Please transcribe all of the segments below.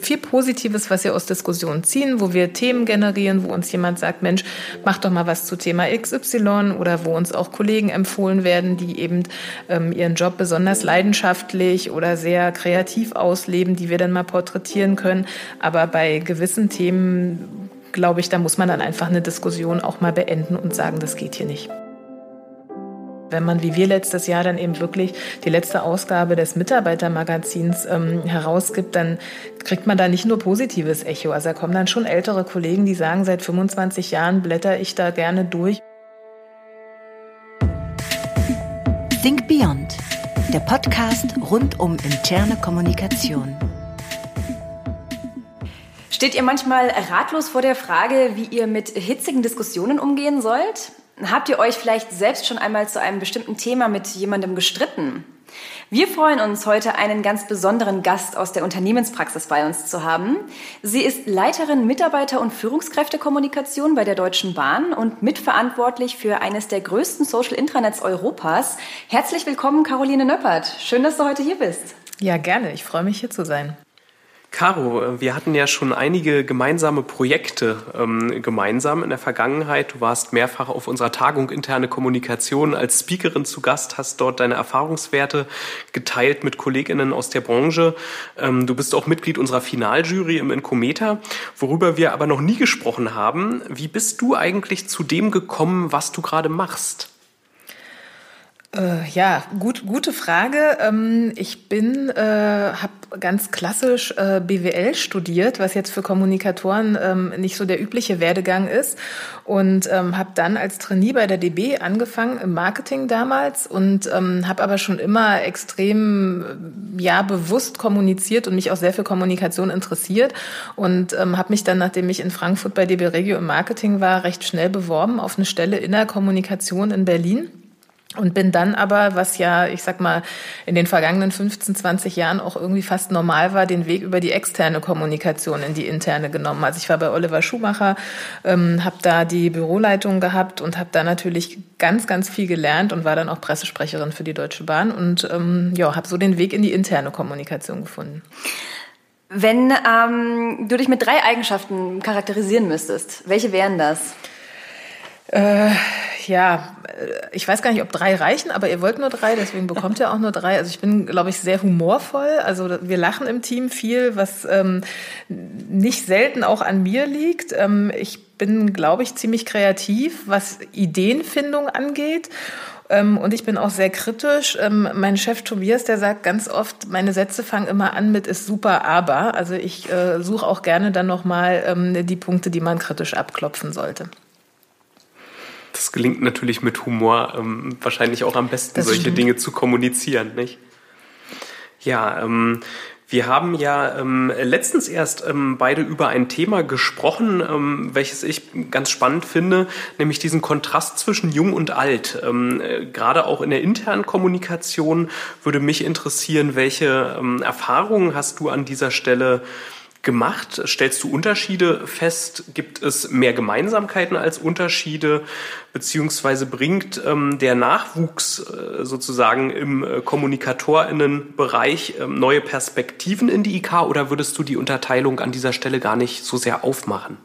Viel Positives, was wir aus Diskussionen ziehen, wo wir Themen generieren, wo uns jemand sagt, Mensch, mach doch mal was zu Thema XY oder wo uns auch Kollegen empfohlen werden, die eben ähm, ihren Job besonders leidenschaftlich oder sehr kreativ ausleben, die wir dann mal porträtieren können. Aber bei gewissen Themen glaube ich, da muss man dann einfach eine Diskussion auch mal beenden und sagen, das geht hier nicht. Wenn man wie wir letztes Jahr dann eben wirklich die letzte Ausgabe des Mitarbeitermagazins ähm, herausgibt, dann kriegt man da nicht nur positives Echo. Also da kommen dann schon ältere Kollegen, die sagen, seit 25 Jahren blätter ich da gerne durch. Think Beyond, der Podcast rund um interne Kommunikation. Steht ihr manchmal ratlos vor der Frage, wie ihr mit hitzigen Diskussionen umgehen sollt? Habt ihr euch vielleicht selbst schon einmal zu einem bestimmten Thema mit jemandem gestritten? Wir freuen uns, heute einen ganz besonderen Gast aus der Unternehmenspraxis bei uns zu haben. Sie ist Leiterin Mitarbeiter- und Führungskräftekommunikation bei der Deutschen Bahn und mitverantwortlich für eines der größten Social Intranets Europas. Herzlich willkommen, Caroline Nöppert. Schön, dass du heute hier bist. Ja, gerne. Ich freue mich, hier zu sein. Caro, wir hatten ja schon einige gemeinsame Projekte ähm, gemeinsam in der Vergangenheit. Du warst mehrfach auf unserer Tagung interne Kommunikation als Speakerin zu Gast, hast dort deine Erfahrungswerte geteilt mit Kolleginnen aus der Branche. Ähm, du bist auch Mitglied unserer Finaljury im Incometer, worüber wir aber noch nie gesprochen haben. Wie bist du eigentlich zu dem gekommen, was du gerade machst? Äh, ja, gut, gute Frage. Ähm, ich bin, äh, habe ganz klassisch äh, BWL studiert, was jetzt für Kommunikatoren ähm, nicht so der übliche Werdegang ist, und ähm, habe dann als Trainee bei der DB angefangen im Marketing damals und ähm, habe aber schon immer extrem, äh, ja, bewusst kommuniziert und mich auch sehr für Kommunikation interessiert. Und ähm, habe mich dann, nachdem ich in Frankfurt bei DB Regio im Marketing war, recht schnell beworben auf eine Stelle in der Kommunikation in Berlin und bin dann aber, was ja, ich sag mal, in den vergangenen 15, 20 Jahren auch irgendwie fast normal war, den Weg über die externe Kommunikation in die interne genommen. Also ich war bei Oliver Schumacher, ähm, habe da die Büroleitung gehabt und habe da natürlich ganz, ganz viel gelernt und war dann auch Pressesprecherin für die Deutsche Bahn und ähm, ja, habe so den Weg in die interne Kommunikation gefunden. Wenn ähm, du dich mit drei Eigenschaften charakterisieren müsstest, welche wären das? Äh, ja, ich weiß gar nicht, ob drei reichen, aber ihr wollt nur drei, deswegen bekommt ihr auch nur drei. Also ich bin, glaube ich, sehr humorvoll. Also wir lachen im Team viel, was ähm, nicht selten auch an mir liegt. Ähm, ich bin, glaube ich, ziemlich kreativ, was Ideenfindung angeht. Ähm, und ich bin auch sehr kritisch. Ähm, mein Chef Tobias, der sagt ganz oft, meine Sätze fangen immer an mit ist super, aber. Also ich äh, suche auch gerne dann nochmal ähm, die Punkte, die man kritisch abklopfen sollte das gelingt natürlich mit Humor ähm, wahrscheinlich auch am besten, das solche stimmt. Dinge zu kommunizieren, nicht? Ja, ähm, wir haben ja ähm, letztens erst ähm, beide über ein Thema gesprochen, ähm, welches ich ganz spannend finde, nämlich diesen Kontrast zwischen jung und alt. Ähm, äh, gerade auch in der internen Kommunikation würde mich interessieren, welche ähm, Erfahrungen hast du an dieser Stelle gemacht? Stellst du Unterschiede fest? Gibt es mehr Gemeinsamkeiten als Unterschiede? Beziehungsweise bringt ähm, der Nachwuchs äh, sozusagen im äh, Kommunikatorinnenbereich äh, neue Perspektiven in die IK oder würdest du die Unterteilung an dieser Stelle gar nicht so sehr aufmachen?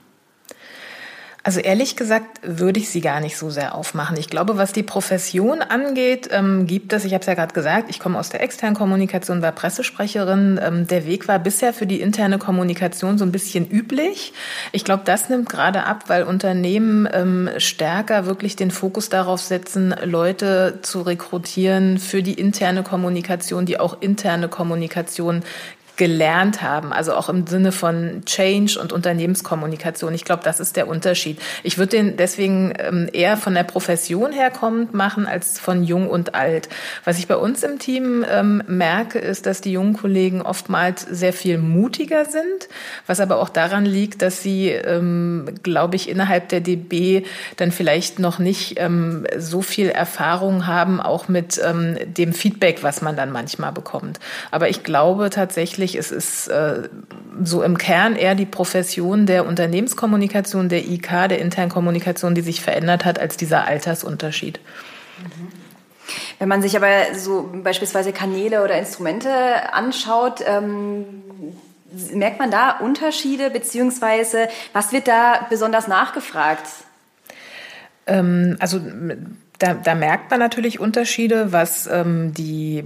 Also ehrlich gesagt würde ich sie gar nicht so sehr aufmachen. Ich glaube, was die Profession angeht, ähm, gibt es, ich habe es ja gerade gesagt, ich komme aus der externen Kommunikation, war Pressesprecherin. Ähm, der Weg war bisher für die interne Kommunikation so ein bisschen üblich. Ich glaube, das nimmt gerade ab, weil Unternehmen ähm, stärker wirklich den Fokus darauf setzen, Leute zu rekrutieren für die interne Kommunikation, die auch interne Kommunikation gelernt haben, also auch im Sinne von Change und Unternehmenskommunikation. Ich glaube, das ist der Unterschied. Ich würde den deswegen ähm, eher von der Profession her kommend machen als von jung und alt. Was ich bei uns im Team ähm, merke, ist, dass die jungen Kollegen oftmals sehr viel mutiger sind, was aber auch daran liegt, dass sie, ähm, glaube ich, innerhalb der DB dann vielleicht noch nicht ähm, so viel Erfahrung haben, auch mit ähm, dem Feedback, was man dann manchmal bekommt. Aber ich glaube tatsächlich, tatsächlich, es ist äh, so im Kern eher die Profession der Unternehmenskommunikation, der IK, der internen Kommunikation, die sich verändert hat, als dieser Altersunterschied. Wenn man sich aber so beispielsweise Kanäle oder Instrumente anschaut, ähm, merkt man da Unterschiede, beziehungsweise was wird da besonders nachgefragt? Ähm, also da, da merkt man natürlich Unterschiede, was ähm, die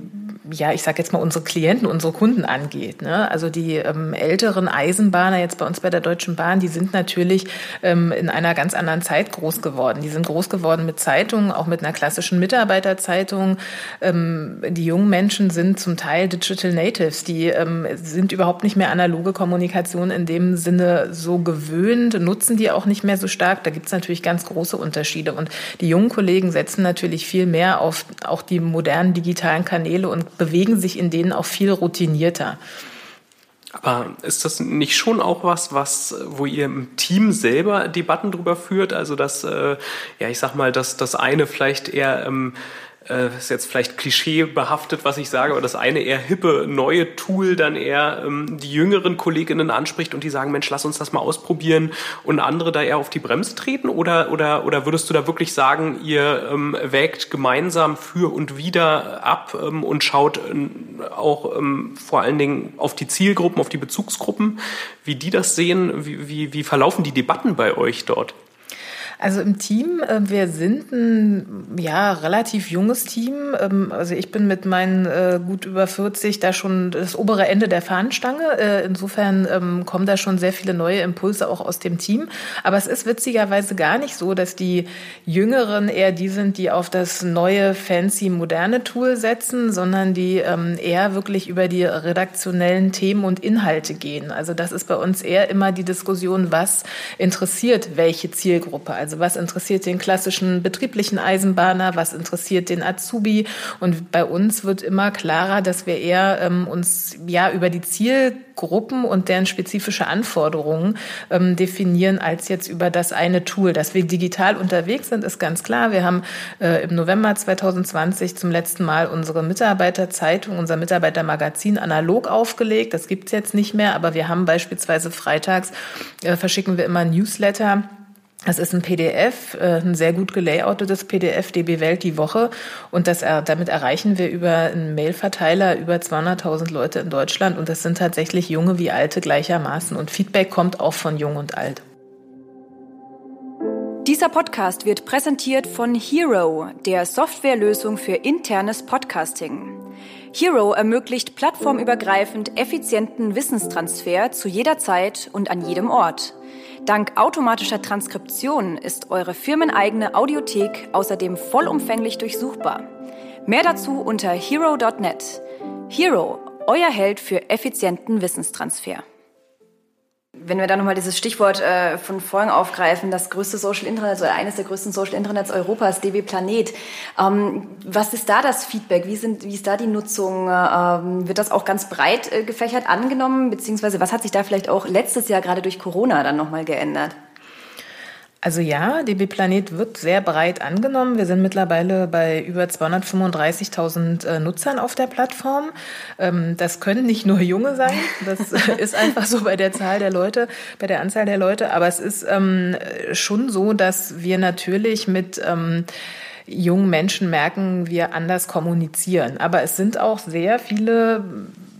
ja, ich sage jetzt mal, unsere Klienten, unsere Kunden angeht. Ne? Also die ähm, älteren Eisenbahner jetzt bei uns bei der Deutschen Bahn, die sind natürlich ähm, in einer ganz anderen Zeit groß geworden. Die sind groß geworden mit Zeitungen, auch mit einer klassischen Mitarbeiterzeitung. Ähm, die jungen Menschen sind zum Teil Digital Natives. Die ähm, sind überhaupt nicht mehr analoge Kommunikation in dem Sinne so gewöhnt, nutzen die auch nicht mehr so stark. Da gibt es natürlich ganz große Unterschiede. Und die jungen Kollegen setzen natürlich viel mehr auf auch die modernen digitalen Kanäle und bewegen sich in denen auch viel routinierter. Aber ist das nicht schon auch was, was, wo ihr im Team selber Debatten drüber führt? Also dass, äh, ja, ich sag mal, dass das eine vielleicht eher ähm, äh, ist jetzt vielleicht klischeebehaftet, was ich sage, aber das eine eher hippe, neue Tool dann eher ähm, die jüngeren Kolleginnen anspricht und die sagen, Mensch, lass uns das mal ausprobieren und andere da eher auf die Bremse treten? Oder, oder, oder würdest du da wirklich sagen, ihr ähm, wägt gemeinsam für und wieder ab ähm, und schaut äh, auch ähm, vor allen Dingen auf die Zielgruppen, auf die Bezugsgruppen, wie die das sehen? Wie, wie, wie verlaufen die Debatten bei euch dort? Also im Team, äh, wir sind ein ja relativ junges Team. Ähm, also ich bin mit meinen äh, gut über 40 da schon das obere Ende der Fahnenstange. Äh, insofern ähm, kommen da schon sehr viele neue Impulse auch aus dem Team. Aber es ist witzigerweise gar nicht so, dass die Jüngeren eher die sind, die auf das neue, fancy, moderne Tool setzen, sondern die ähm, eher wirklich über die redaktionellen Themen und Inhalte gehen. Also das ist bei uns eher immer die Diskussion, was interessiert welche Zielgruppe. Also was interessiert den klassischen betrieblichen Eisenbahner, was interessiert den Azubi? Und bei uns wird immer klarer, dass wir eher ähm, uns ja über die Zielgruppen und deren spezifische Anforderungen ähm, definieren, als jetzt über das eine Tool. Dass wir digital unterwegs sind, ist ganz klar. Wir haben äh, im November 2020 zum letzten Mal unsere Mitarbeiterzeitung, unser Mitarbeitermagazin analog aufgelegt. Das gibt's jetzt nicht mehr, aber wir haben beispielsweise freitags äh, verschicken wir immer Newsletter das ist ein PDF, äh, ein sehr gut gelayoutetes PDF, DB Welt die Woche. Und das, damit erreichen wir über einen Mailverteiler über 200.000 Leute in Deutschland. Und das sind tatsächlich junge wie alte gleichermaßen. Und Feedback kommt auch von jung und alt. Dieser Podcast wird präsentiert von Hero, der Softwarelösung für internes Podcasting. Hero ermöglicht plattformübergreifend effizienten Wissenstransfer zu jeder Zeit und an jedem Ort. Dank automatischer Transkription ist eure firmeneigene Audiothek außerdem vollumfänglich durchsuchbar. Mehr dazu unter hero.net. Hero, euer Held für effizienten Wissenstransfer. Wenn wir da nochmal dieses Stichwort äh, von vorhin aufgreifen, das größte Social Internet oder eines der größten Social Internets Europas, DB Planet. Ähm, was ist da das Feedback? Wie, sind, wie ist da die Nutzung? Ähm, wird das auch ganz breit äh, gefächert angenommen? Beziehungsweise was hat sich da vielleicht auch letztes Jahr gerade durch Corona dann nochmal geändert? Also ja, DB Planet wird sehr breit angenommen. Wir sind mittlerweile bei über 235.000 äh, Nutzern auf der Plattform. Ähm, das können nicht nur Junge sein. Das ist einfach so bei der Zahl der Leute, bei der Anzahl der Leute. Aber es ist ähm, schon so, dass wir natürlich mit ähm, jungen Menschen merken, wir anders kommunizieren. Aber es sind auch sehr viele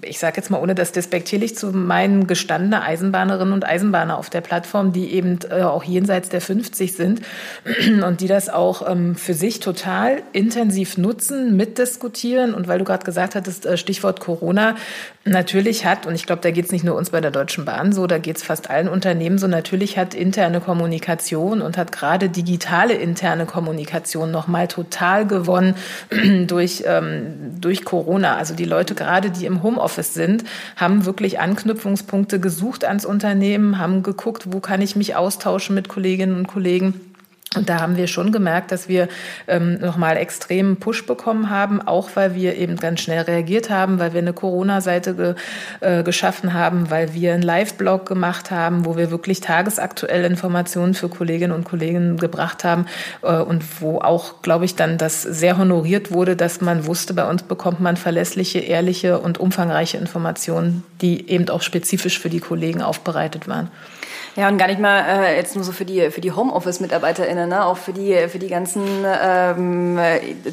ich sage jetzt mal, ohne das despektierlich zu meinen, gestandene Eisenbahnerinnen und Eisenbahner auf der Plattform, die eben äh, auch jenseits der 50 sind und die das auch ähm, für sich total intensiv nutzen, mitdiskutieren. Und weil du gerade gesagt hattest, äh, Stichwort Corona, natürlich hat, und ich glaube, da geht es nicht nur uns bei der Deutschen Bahn so, da geht es fast allen Unternehmen so, natürlich hat interne Kommunikation und hat gerade digitale interne Kommunikation nochmal total gewonnen durch, ähm, durch Corona. Also die Leute gerade, die im Homeoffice Homeoffice sind, haben wirklich Anknüpfungspunkte gesucht ans Unternehmen, haben geguckt, wo kann ich mich austauschen mit Kolleginnen und Kollegen und da haben wir schon gemerkt, dass wir ähm, nochmal extremen Push bekommen haben, auch weil wir eben ganz schnell reagiert haben, weil wir eine Corona-Seite ge, äh, geschaffen haben, weil wir einen Live-Blog gemacht haben, wo wir wirklich tagesaktuelle Informationen für Kolleginnen und Kollegen gebracht haben äh, und wo auch, glaube ich, dann das sehr honoriert wurde, dass man wusste, bei uns bekommt man verlässliche, ehrliche und umfangreiche Informationen, die eben auch spezifisch für die Kollegen aufbereitet waren. Ja, und gar nicht mal äh, jetzt nur so für die, für die Homeoffice-MitarbeiterInnen, ne? auch für die, für die ganzen ähm,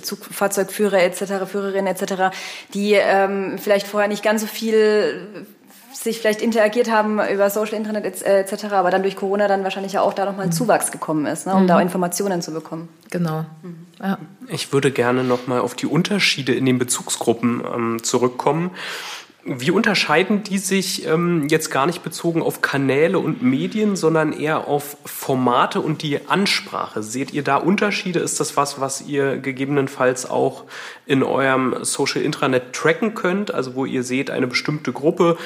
Zugfahrzeugführer etc., Führerinnen etc., die ähm, vielleicht vorher nicht ganz so viel sich vielleicht interagiert haben über Social Internet etc., aber dann durch Corona dann wahrscheinlich ja auch da nochmal ein mhm. Zuwachs gekommen ist, ne, um mhm. da Informationen zu bekommen. Genau. Mhm. Ja. Ich würde gerne nochmal auf die Unterschiede in den Bezugsgruppen ähm, zurückkommen. Wie unterscheiden die sich ähm, jetzt gar nicht bezogen auf Kanäle und Medien, sondern eher auf Formate und die Ansprache? Seht ihr da Unterschiede? Ist das was, was ihr gegebenenfalls auch in eurem Social Intranet tracken könnt? Also wo ihr seht, eine bestimmte Gruppe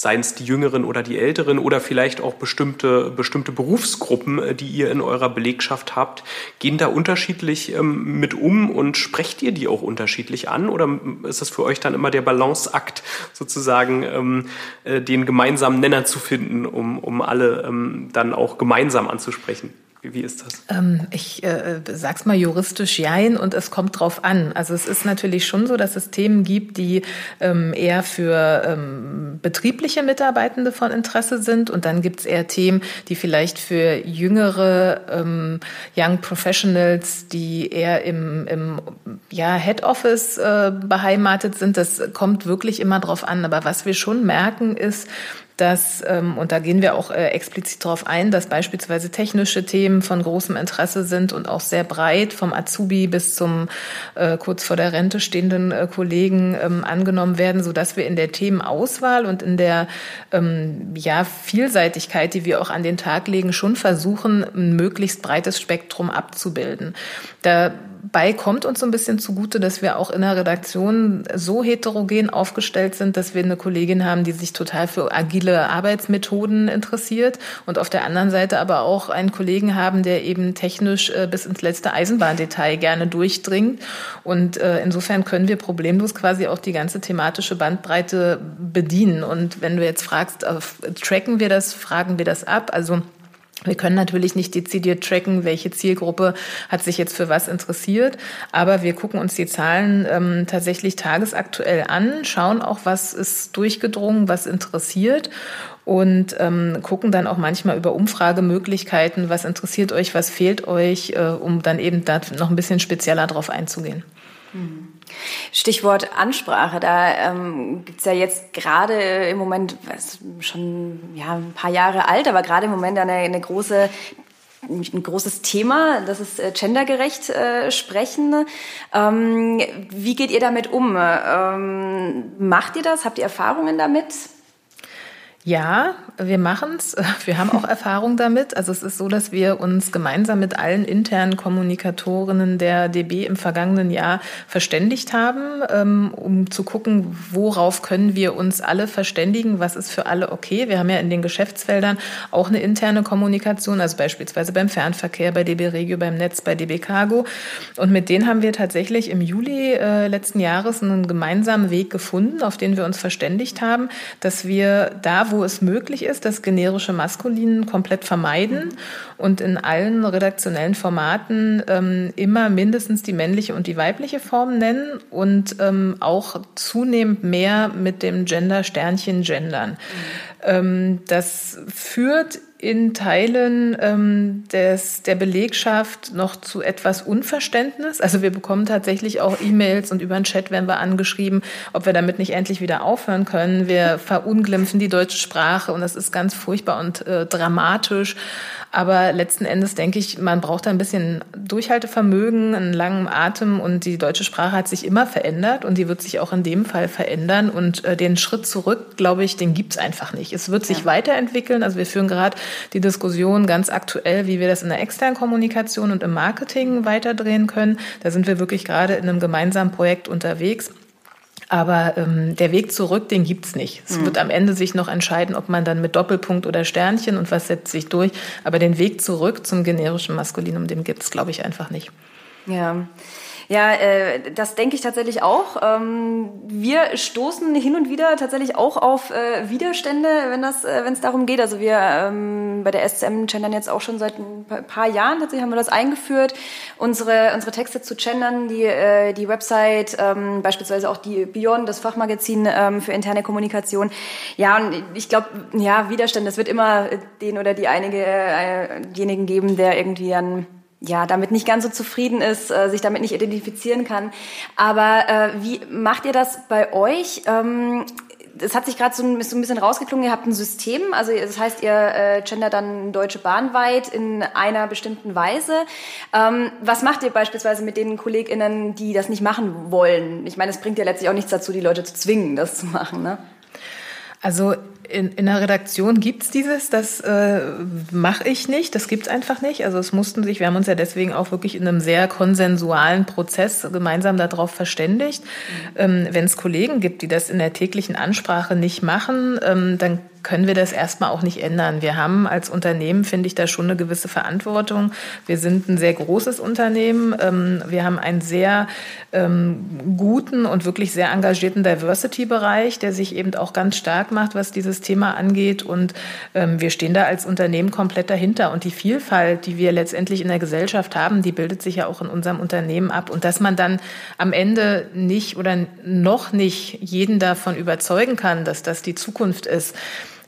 seien es die Jüngeren oder die Älteren oder vielleicht auch bestimmte, bestimmte Berufsgruppen, äh, die ihr in eurer Belegschaft habt, gehen da unterschiedlich ähm, mit um und sprecht ihr die auch unterschiedlich an oder ist das für euch dann immer der Balanceakt, sozusagen ähm, äh, den gemeinsamen Nenner zu finden, um, um alle ähm, dann auch gemeinsam anzusprechen? Wie ist das? Ähm, ich äh, sag's mal juristisch jein und es kommt drauf an. Also es ist natürlich schon so, dass es Themen gibt, die ähm, eher für ähm, betriebliche Mitarbeitende von Interesse sind und dann gibt's eher Themen, die vielleicht für jüngere ähm, Young Professionals, die eher im, im ja, Head Office äh, beheimatet sind. Das kommt wirklich immer drauf an. Aber was wir schon merken ist, dass, ähm, und da gehen wir auch äh, explizit darauf ein, dass beispielsweise technische Themen von großem Interesse sind und auch sehr breit vom Azubi bis zum äh, kurz vor der Rente stehenden äh, Kollegen ähm, angenommen werden, so dass wir in der Themenauswahl und in der ähm, ja, Vielseitigkeit, die wir auch an den Tag legen, schon versuchen, ein möglichst breites Spektrum abzubilden. Da Dabei kommt uns so ein bisschen zugute, dass wir auch in der Redaktion so heterogen aufgestellt sind, dass wir eine Kollegin haben, die sich total für agile Arbeitsmethoden interessiert und auf der anderen Seite aber auch einen Kollegen haben, der eben technisch äh, bis ins letzte Eisenbahndetail gerne durchdringt. Und äh, insofern können wir problemlos quasi auch die ganze thematische Bandbreite bedienen. Und wenn du jetzt fragst, äh, tracken wir das, fragen wir das ab? Also wir können natürlich nicht dezidiert tracken, welche Zielgruppe hat sich jetzt für was interessiert, aber wir gucken uns die Zahlen ähm, tatsächlich tagesaktuell an, schauen auch, was ist durchgedrungen, was interessiert und ähm, gucken dann auch manchmal über Umfragemöglichkeiten, was interessiert euch, was fehlt euch, äh, um dann eben da noch ein bisschen spezieller drauf einzugehen. Mhm. Stichwort Ansprache, da ähm, gibt ja jetzt gerade im Moment, was, schon ja, ein paar Jahre alt, aber gerade im Moment eine, eine große ein großes Thema, das ist äh, gendergerecht äh, sprechen. Ähm, wie geht ihr damit um? Ähm, macht ihr das? Habt ihr Erfahrungen damit? Ja, wir machen's. Wir haben auch Erfahrung damit. Also es ist so, dass wir uns gemeinsam mit allen internen Kommunikatorinnen der DB im vergangenen Jahr verständigt haben, ähm, um zu gucken, worauf können wir uns alle verständigen, was ist für alle okay. Wir haben ja in den Geschäftsfeldern auch eine interne Kommunikation, also beispielsweise beim Fernverkehr, bei DB Regio, beim Netz, bei DB Cargo. Und mit denen haben wir tatsächlich im Juli äh, letzten Jahres einen gemeinsamen Weg gefunden, auf den wir uns verständigt haben, dass wir da, wo es möglich ist, das generische Maskulin komplett vermeiden und in allen redaktionellen Formaten ähm, immer mindestens die männliche und die weibliche Form nennen und ähm, auch zunehmend mehr mit dem Gender-Sternchen gendern. Mhm. Ähm, das führt in Teilen ähm, des, der Belegschaft noch zu etwas Unverständnis. Also wir bekommen tatsächlich auch E-Mails und über den Chat werden wir angeschrieben, ob wir damit nicht endlich wieder aufhören können. Wir verunglimpfen die deutsche Sprache und das ist ganz furchtbar und äh, dramatisch. Aber letzten Endes denke ich, man braucht ein bisschen Durchhaltevermögen, einen langen Atem und die deutsche Sprache hat sich immer verändert und die wird sich auch in dem Fall verändern. Und äh, den Schritt zurück, glaube ich, den gibt's einfach nicht. Es wird sich ja. weiterentwickeln. Also wir führen gerade die Diskussion ganz aktuell, wie wir das in der externen Kommunikation und im Marketing weiterdrehen können. Da sind wir wirklich gerade in einem gemeinsamen Projekt unterwegs. Aber ähm, der Weg zurück, den gibt's nicht. Es mhm. wird am Ende sich noch entscheiden, ob man dann mit Doppelpunkt oder Sternchen und was setzt sich durch. Aber den Weg zurück zum generischen Maskulinum, den gibt's, glaube ich, einfach nicht. Ja. Ja, äh, das denke ich tatsächlich auch. Ähm, wir stoßen hin und wieder tatsächlich auch auf äh, Widerstände, wenn das, äh, wenn es darum geht. Also wir ähm, bei der SCM gendern jetzt auch schon seit ein paar Jahren tatsächlich haben wir das eingeführt, unsere unsere Texte zu gendern, die äh, die Website, ähm, beispielsweise auch die Beyond, das Fachmagazin ähm, für interne Kommunikation. Ja, und ich glaube, ja Widerstände, es wird immer den oder die einige äh, diejenigen geben, der irgendwie an ja, damit nicht ganz so zufrieden ist, äh, sich damit nicht identifizieren kann. Aber äh, wie macht ihr das bei euch? Ähm, es hat sich gerade so, so, ein bisschen rausgeklungen, ihr habt ein System, also das heißt, ihr äh, gendert dann Deutsche Bahn weit in einer bestimmten Weise. Ähm, was macht ihr beispielsweise mit den KollegInnen, die das nicht machen wollen? Ich meine, es bringt ja letztlich auch nichts dazu, die Leute zu zwingen, das zu machen, ne? Also in, in der Redaktion gibt's dieses, das äh, mache ich nicht, das gibt's einfach nicht. Also es mussten sich, wir haben uns ja deswegen auch wirklich in einem sehr konsensualen Prozess gemeinsam darauf verständigt. Mhm. Ähm, Wenn es Kollegen gibt, die das in der täglichen Ansprache nicht machen, ähm, dann können wir das erstmal auch nicht ändern. Wir haben als Unternehmen, finde ich, da schon eine gewisse Verantwortung. Wir sind ein sehr großes Unternehmen. Ähm, wir haben einen sehr ähm, guten und wirklich sehr engagierten Diversity-Bereich, der sich eben auch ganz stark macht, was dieses Thema angeht. Und ähm, wir stehen da als Unternehmen komplett dahinter. Und die Vielfalt, die wir letztendlich in der Gesellschaft haben, die bildet sich ja auch in unserem Unternehmen ab. Und dass man dann am Ende nicht oder noch nicht jeden davon überzeugen kann, dass das die Zukunft ist,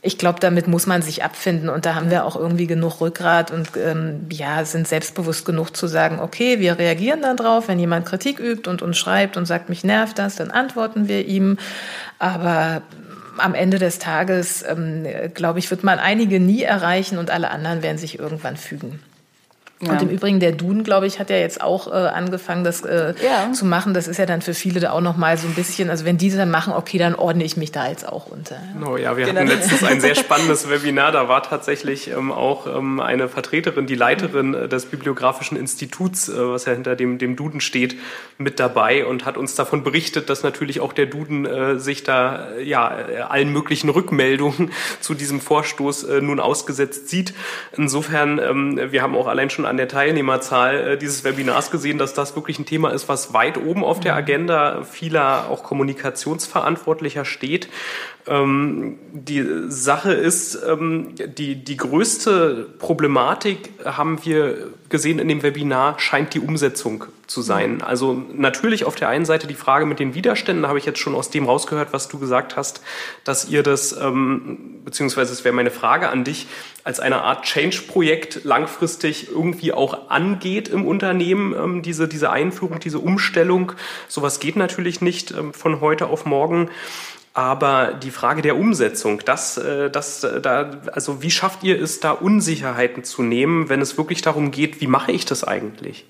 ich glaube, damit muss man sich abfinden und da haben wir auch irgendwie genug Rückgrat und ähm, ja, sind selbstbewusst genug zu sagen, okay, wir reagieren dann drauf, wenn jemand Kritik übt und uns schreibt und sagt, mich nervt das, dann antworten wir ihm. Aber am Ende des Tages, ähm, glaube ich, wird man einige nie erreichen und alle anderen werden sich irgendwann fügen. Ja. Und im Übrigen, der Duden, glaube ich, hat ja jetzt auch äh, angefangen, das äh, ja. zu machen. Das ist ja dann für viele da auch noch mal so ein bisschen, also wenn die dann machen, okay, dann ordne ich mich da jetzt auch unter. Ja. Oh ja, wir genau. hatten letztens ein sehr spannendes Webinar. Da war tatsächlich ähm, auch ähm, eine Vertreterin, die Leiterin äh, des Bibliografischen Instituts, äh, was ja hinter dem, dem Duden steht, mit dabei und hat uns davon berichtet, dass natürlich auch der Duden äh, sich da äh, ja allen möglichen Rückmeldungen zu diesem Vorstoß nun ausgesetzt sieht. Insofern, ähm, wir haben auch allein schon an der Teilnehmerzahl äh, dieses Webinars gesehen, dass das wirklich ein Thema ist, was weit oben auf der mhm. Agenda vieler auch Kommunikationsverantwortlicher steht. Ähm, die Sache ist, ähm, die, die größte Problematik haben wir gesehen in dem Webinar, scheint die Umsetzung zu sein. Mhm. Also natürlich auf der einen Seite die Frage mit den Widerständen, habe ich jetzt schon aus dem rausgehört, was du gesagt hast, dass ihr das, ähm, beziehungsweise es wäre meine Frage an dich, als eine Art Change-Projekt langfristig irgendwie auch angeht im Unternehmen, ähm, diese, diese Einführung, diese Umstellung. Sowas geht natürlich nicht ähm, von heute auf morgen. Aber die Frage der Umsetzung, das, äh, das, äh, da, also wie schafft ihr es, da Unsicherheiten zu nehmen, wenn es wirklich darum geht, wie mache ich das eigentlich?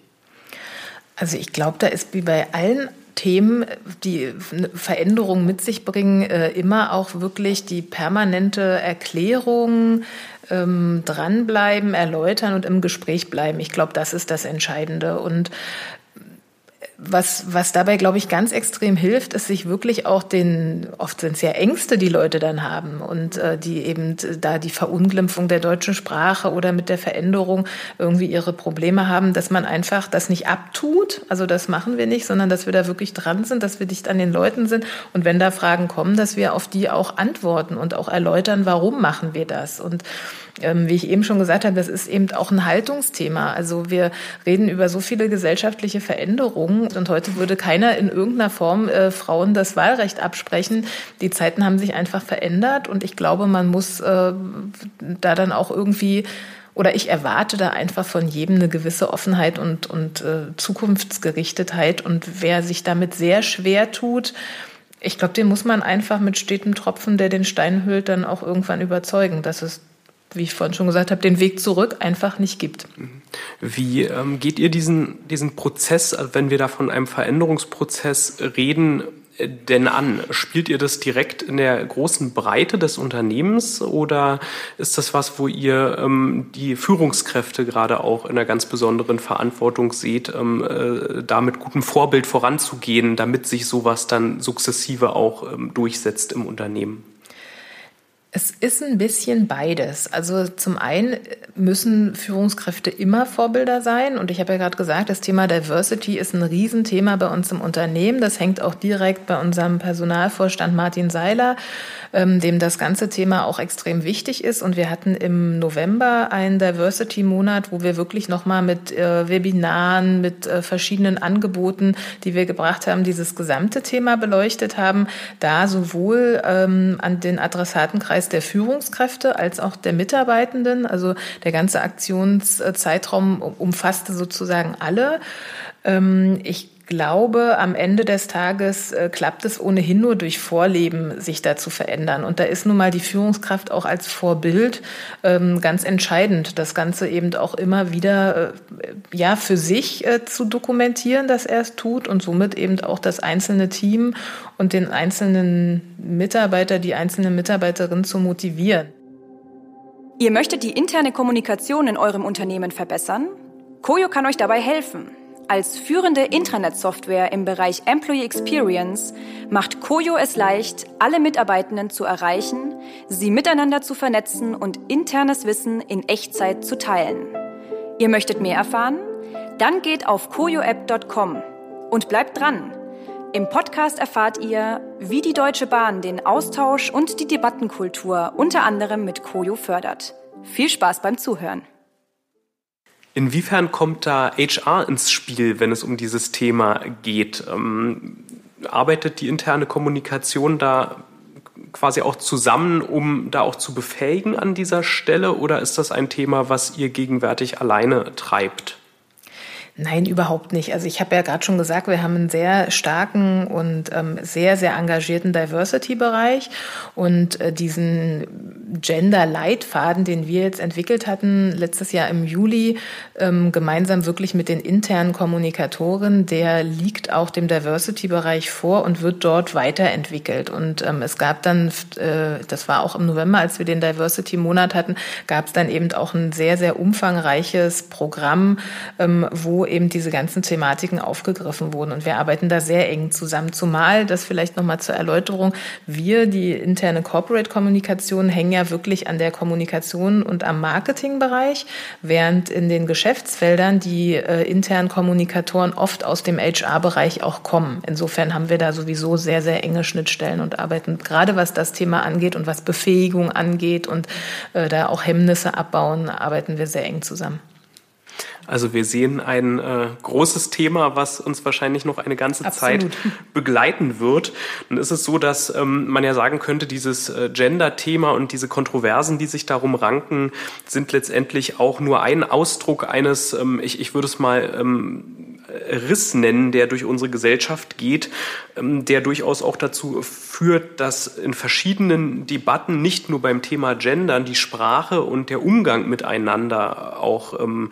Also ich glaube, da ist wie bei allen Themen, die Veränderungen mit sich bringen, äh, immer auch wirklich die permanente Erklärung, ähm, dranbleiben, erläutern und im Gespräch bleiben. Ich glaube, das ist das Entscheidende. Und was, was dabei, glaube ich, ganz extrem hilft, ist sich wirklich auch den, oft sind es ja Ängste, die Leute dann haben und äh, die eben da die Verunglimpfung der deutschen Sprache oder mit der Veränderung irgendwie ihre Probleme haben, dass man einfach das nicht abtut. Also das machen wir nicht, sondern dass wir da wirklich dran sind, dass wir dicht an den Leuten sind und wenn da Fragen kommen, dass wir auf die auch antworten und auch erläutern, warum machen wir das. Und ähm, wie ich eben schon gesagt habe, das ist eben auch ein Haltungsthema. Also wir reden über so viele gesellschaftliche Veränderungen und heute würde keiner in irgendeiner Form äh, Frauen das Wahlrecht absprechen. Die Zeiten haben sich einfach verändert und ich glaube, man muss äh, da dann auch irgendwie oder ich erwarte da einfach von jedem eine gewisse Offenheit und, und äh, Zukunftsgerichtetheit. Und wer sich damit sehr schwer tut, ich glaube, den muss man einfach mit stetem Tropfen, der den Stein hüllt, dann auch irgendwann überzeugen, dass es wie ich vorhin schon gesagt habe, den Weg zurück einfach nicht gibt. Wie ähm, geht ihr diesen, diesen Prozess, also wenn wir da von einem Veränderungsprozess reden, denn an? Spielt ihr das direkt in der großen Breite des Unternehmens oder ist das was, wo ihr ähm, die Führungskräfte gerade auch in einer ganz besonderen Verantwortung seht, ähm, äh, da mit gutem Vorbild voranzugehen, damit sich sowas dann sukzessive auch ähm, durchsetzt im Unternehmen? Es ist ein bisschen beides. Also zum einen müssen Führungskräfte immer Vorbilder sein. Und ich habe ja gerade gesagt, das Thema Diversity ist ein Riesenthema bei uns im Unternehmen. Das hängt auch direkt bei unserem Personalvorstand Martin Seiler ähm, dem das ganze Thema auch extrem wichtig ist. Und wir hatten im November einen Diversity-Monat, wo wir wirklich nochmal mit äh, Webinaren, mit äh, verschiedenen Angeboten, die wir gebracht haben, dieses gesamte Thema beleuchtet haben, da sowohl ähm, an den Adressatenkreis der Führungskräfte als auch der Mitarbeitenden. Also der ganze Aktionszeitraum umfasste sozusagen alle. Ähm, ich glaube, am Ende des Tages äh, klappt es ohnehin nur durch Vorleben, sich da zu verändern. Und da ist nun mal die Führungskraft auch als Vorbild ähm, ganz entscheidend, das Ganze eben auch immer wieder äh, ja für sich äh, zu dokumentieren, dass er es tut und somit eben auch das einzelne Team und den einzelnen Mitarbeiter, die einzelne Mitarbeiterin zu motivieren. Ihr möchtet die interne Kommunikation in eurem Unternehmen verbessern? Koyo kann euch dabei helfen. Als führende Intranet-Software im Bereich Employee Experience macht Koyo es leicht, alle Mitarbeitenden zu erreichen, sie miteinander zu vernetzen und internes Wissen in Echtzeit zu teilen. Ihr möchtet mehr erfahren? Dann geht auf koyoapp.com und bleibt dran. Im Podcast erfahrt ihr, wie die Deutsche Bahn den Austausch und die Debattenkultur unter anderem mit Koyo fördert. Viel Spaß beim Zuhören. Inwiefern kommt da HR ins Spiel, wenn es um dieses Thema geht? Ähm, arbeitet die interne Kommunikation da quasi auch zusammen, um da auch zu befähigen an dieser Stelle? Oder ist das ein Thema, was ihr gegenwärtig alleine treibt? Nein, überhaupt nicht. Also ich habe ja gerade schon gesagt, wir haben einen sehr starken und ähm, sehr, sehr engagierten Diversity-Bereich und äh, diesen Gender-Leitfaden, den wir jetzt entwickelt hatten, letztes Jahr im Juli, ähm, gemeinsam wirklich mit den internen Kommunikatoren, der liegt auch dem Diversity-Bereich vor und wird dort weiterentwickelt. Und ähm, es gab dann, äh, das war auch im November, als wir den Diversity-Monat hatten, gab es dann eben auch ein sehr, sehr umfangreiches Programm, ähm, eben diese ganzen Thematiken aufgegriffen wurden. Und wir arbeiten da sehr eng zusammen. Zumal, das vielleicht nochmal zur Erläuterung, wir, die interne Corporate Kommunikation, hängen ja wirklich an der Kommunikation und am Marketingbereich, während in den Geschäftsfeldern die äh, internen Kommunikatoren oft aus dem HR-Bereich auch kommen. Insofern haben wir da sowieso sehr, sehr enge Schnittstellen und arbeiten gerade was das Thema angeht und was Befähigung angeht und äh, da auch Hemmnisse abbauen, arbeiten wir sehr eng zusammen. Also wir sehen ein äh, großes Thema, was uns wahrscheinlich noch eine ganze Absolut. Zeit begleiten wird. Nun ist es so, dass ähm, man ja sagen könnte, dieses äh, Gender-Thema und diese Kontroversen, die sich darum ranken, sind letztendlich auch nur ein Ausdruck eines, ähm, ich, ich würde es mal ähm, Riss nennen, der durch unsere Gesellschaft geht, ähm, der durchaus auch dazu führt, dass in verschiedenen Debatten nicht nur beim Thema Gendern die Sprache und der Umgang miteinander auch ähm,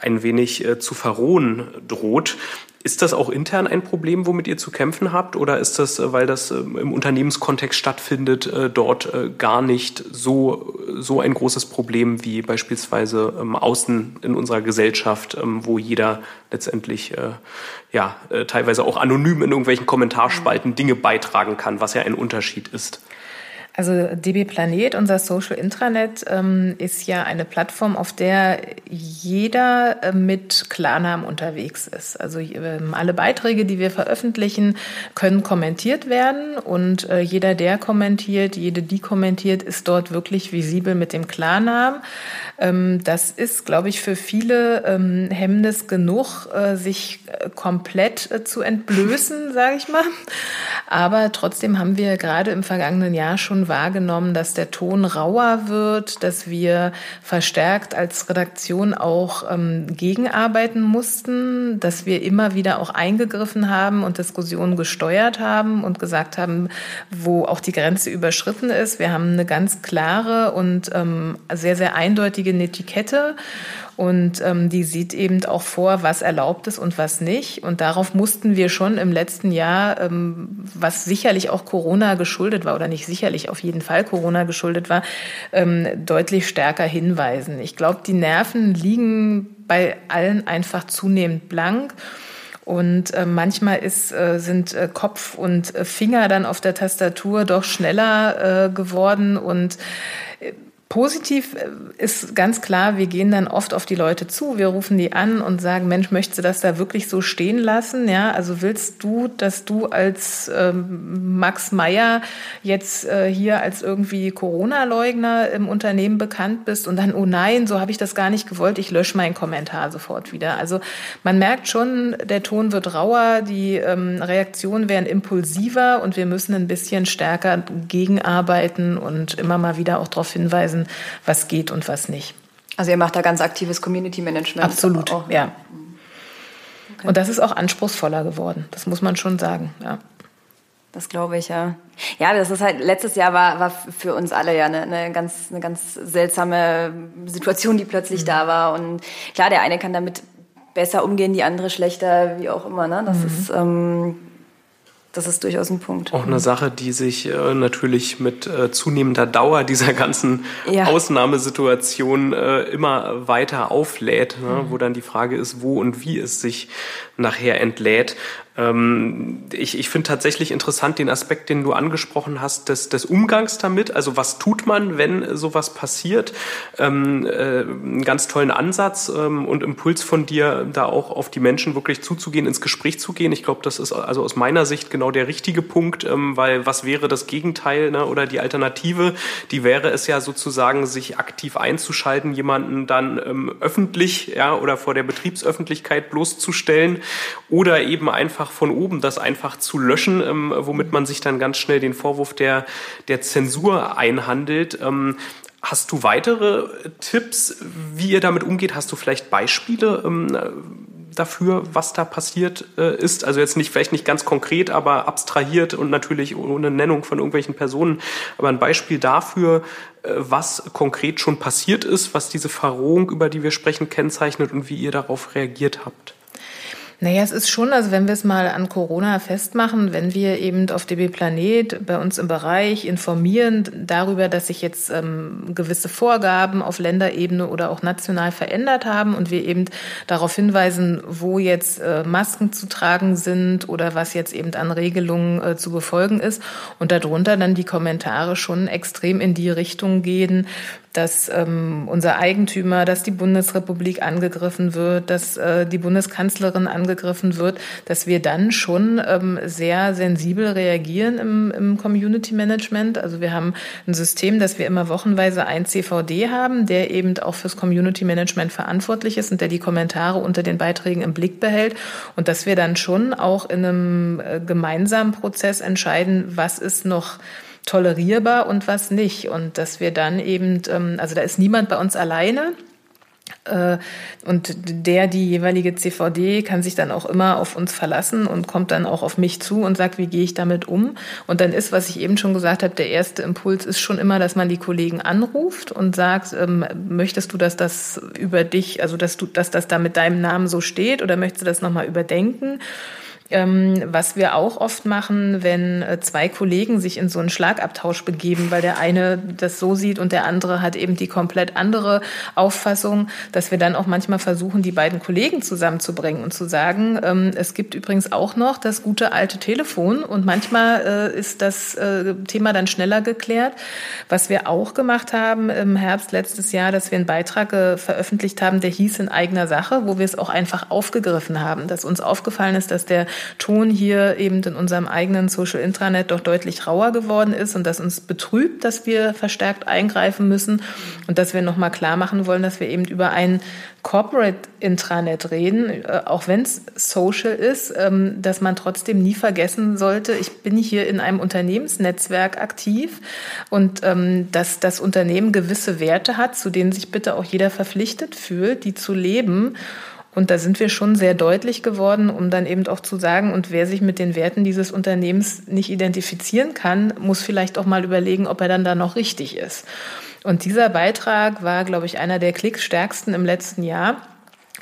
ein wenig äh, zu verrohen droht. Ist das auch intern ein Problem, womit ihr zu kämpfen habt? Oder ist das, äh, weil das ähm, im Unternehmenskontext stattfindet, äh, dort äh, gar nicht so, so ein großes Problem wie beispielsweise ähm, außen in unserer Gesellschaft, ähm, wo jeder letztendlich ja, teilweise auch anonym in irgendwelchen Kommentarspalten Dinge beitragen kann, was ja ein Unterschied ist? Also DB Planet, unser Social Intranet, ähm, ist ja eine Plattform, auf der jeder äh, mit Klarnamen unterwegs ist. Also ähm, alle Beiträge, die wir veröffentlichen, können kommentiert werden und äh, jeder, der kommentiert, jede, die kommentiert, ist dort wirklich visibel mit dem Klarnamen. Ähm, das ist, glaube ich, für viele Hemmnis genug, äh, sich komplett zu entblößen, sage ich mal. Aber trotzdem haben wir gerade im vergangenen Jahr schon wahrgenommen, dass der Ton rauer wird, dass wir verstärkt als Redaktion auch ähm, gegenarbeiten mussten, dass wir immer wieder auch eingegriffen haben und Diskussionen gesteuert haben und gesagt haben, wo auch die Grenze überschritten ist. Wir haben eine ganz klare und ähm, sehr, sehr eindeutige Netiquette Und ähm, die sieht eben auch vor, was erlaubt ist und was nicht. Und darauf mussten wir schon im letzten Jahr, ähm, was sicherlich auch Corona geschuldet war oder nicht sicherlich, auf jeden Fall Corona geschuldet war, ähm, deutlich stärker hinweisen. Ich glaube, die Nerven liegen bei allen einfach zunehmend blank. Und äh, manchmal ist, äh, sind äh, Kopf und äh, Finger dann auf der Tastatur doch schneller äh, geworden und äh, Positiv äh, ist ganz klar, wir gehen dann oft auf die Leute zu, wir rufen die an und sagen, Mensch, möchtest du das da wirklich so stehen lassen? Ja, also willst du, dass du als ähm, Max Meyer jetzt äh, hier als irgendwie Corona-Leugner im Unternehmen bekannt bist und dann, oh nein, so habe ich das gar nicht gewollt, ich lösche meinen Kommentar sofort wieder. Also man merkt schon, der Ton wird rauer, die ähm, Reaktionen werden impulsiver und wir müssen ein bisschen stärker gegenarbeiten und immer mal wieder auch darauf hinweisen, was geht und was nicht. Also ihr macht da ganz aktives Community Management. Absolut, auch. ja. Okay. Und das ist auch anspruchsvoller geworden, das muss man schon sagen, ja. Das glaube ich, ja. Ja, das ist halt, letztes Jahr war, war für uns alle ja eine, eine, ganz, eine ganz seltsame Situation, die plötzlich mhm. da war. Und klar, der eine kann damit besser umgehen, die andere schlechter, wie auch immer. Ne? Das mhm. ist, ähm, das ist durchaus ein Punkt. Auch eine Sache, die sich äh, natürlich mit äh, zunehmender Dauer dieser ganzen ja. Ausnahmesituation äh, immer weiter auflädt, ne? mhm. wo dann die Frage ist, wo und wie es sich nachher entlädt. Ähm, ich ich finde tatsächlich interessant den Aspekt, den du angesprochen hast, des, des Umgangs damit. Also was tut man, wenn sowas passiert? Ähm, äh, einen ganz tollen Ansatz ähm, und Impuls von dir, da auch auf die Menschen wirklich zuzugehen, ins Gespräch zu gehen. Ich glaube, das ist also aus meiner Sicht genau der richtige Punkt, ähm, weil was wäre das Gegenteil ne, oder die Alternative? Die wäre es ja sozusagen, sich aktiv einzuschalten, jemanden dann ähm, öffentlich ja, oder vor der Betriebsöffentlichkeit bloßzustellen oder eben einfach einfach von oben das einfach zu löschen, ähm, womit man sich dann ganz schnell den Vorwurf der, der Zensur einhandelt. Ähm, hast du weitere Tipps, wie ihr damit umgeht? Hast du vielleicht Beispiele? Ähm, dafür, was da passiert äh, ist. Also jetzt nicht, vielleicht nicht ganz konkret, aber abstrahiert und natürlich ohne Nennung von irgendwelchen Personen. Aber ein Beispiel dafür, äh, was konkret schon passiert ist, was diese Verrohung, über die wir sprechen, kennzeichnet und wie ihr darauf reagiert habt. Naja, es ist schon, also wenn wir es mal an Corona festmachen, wenn wir eben auf DB Planet bei uns im Bereich informieren darüber, dass sich jetzt ähm, gewisse Vorgaben auf Länderebene oder auch national verändert haben und wir eben darauf hinweisen, wo jetzt äh, Masken zu tragen sind oder was jetzt eben an Regelungen äh, zu befolgen ist und darunter dann die Kommentare schon extrem in die Richtung gehen, dass ähm, unser Eigentümer, dass die Bundesrepublik angegriffen wird, dass äh, die Bundeskanzlerin angegriffen wird, dass wir dann schon ähm, sehr sensibel reagieren im, im Community Management. Also wir haben ein System, dass wir immer wochenweise ein CVD haben, der eben auch fürs Community Management verantwortlich ist und der die Kommentare unter den Beiträgen im Blick behält und dass wir dann schon auch in einem äh, gemeinsamen Prozess entscheiden, was ist noch tolerierbar und was nicht. Und dass wir dann eben, ähm, also da ist niemand bei uns alleine. Äh, und der, die jeweilige CVD kann sich dann auch immer auf uns verlassen und kommt dann auch auf mich zu und sagt, wie gehe ich damit um? Und dann ist, was ich eben schon gesagt habe, der erste Impuls ist schon immer, dass man die Kollegen anruft und sagt, ähm, möchtest du, dass das über dich, also dass du, dass das da mit deinem Namen so steht oder möchtest du das nochmal überdenken? Ähm, was wir auch oft machen, wenn äh, zwei Kollegen sich in so einen Schlagabtausch begeben, weil der eine das so sieht und der andere hat eben die komplett andere Auffassung, dass wir dann auch manchmal versuchen, die beiden Kollegen zusammenzubringen und zu sagen, ähm, es gibt übrigens auch noch das gute alte Telefon und manchmal äh, ist das äh, Thema dann schneller geklärt. Was wir auch gemacht haben im Herbst letztes Jahr, dass wir einen Beitrag veröffentlicht haben, der hieß in eigener Sache, wo wir es auch einfach aufgegriffen haben, dass uns aufgefallen ist, dass der Ton hier eben in unserem eigenen Social Intranet doch deutlich rauer geworden ist und das uns betrübt, dass wir verstärkt eingreifen müssen und dass wir nochmal klar machen wollen, dass wir eben über ein Corporate Intranet reden, äh, auch wenn es social ist, ähm, dass man trotzdem nie vergessen sollte, ich bin hier in einem Unternehmensnetzwerk aktiv und ähm, dass das Unternehmen gewisse Werte hat, zu denen sich bitte auch jeder verpflichtet fühlt, die zu leben Und da sind wir schon sehr deutlich geworden, um dann eben auch zu sagen, und wer sich mit den Werten dieses Unternehmens nicht identifizieren kann, muss vielleicht auch mal überlegen, ob er dann da noch richtig ist. Und dieser Beitrag war, glaube ich, einer der klickstärksten im letzten Jahr.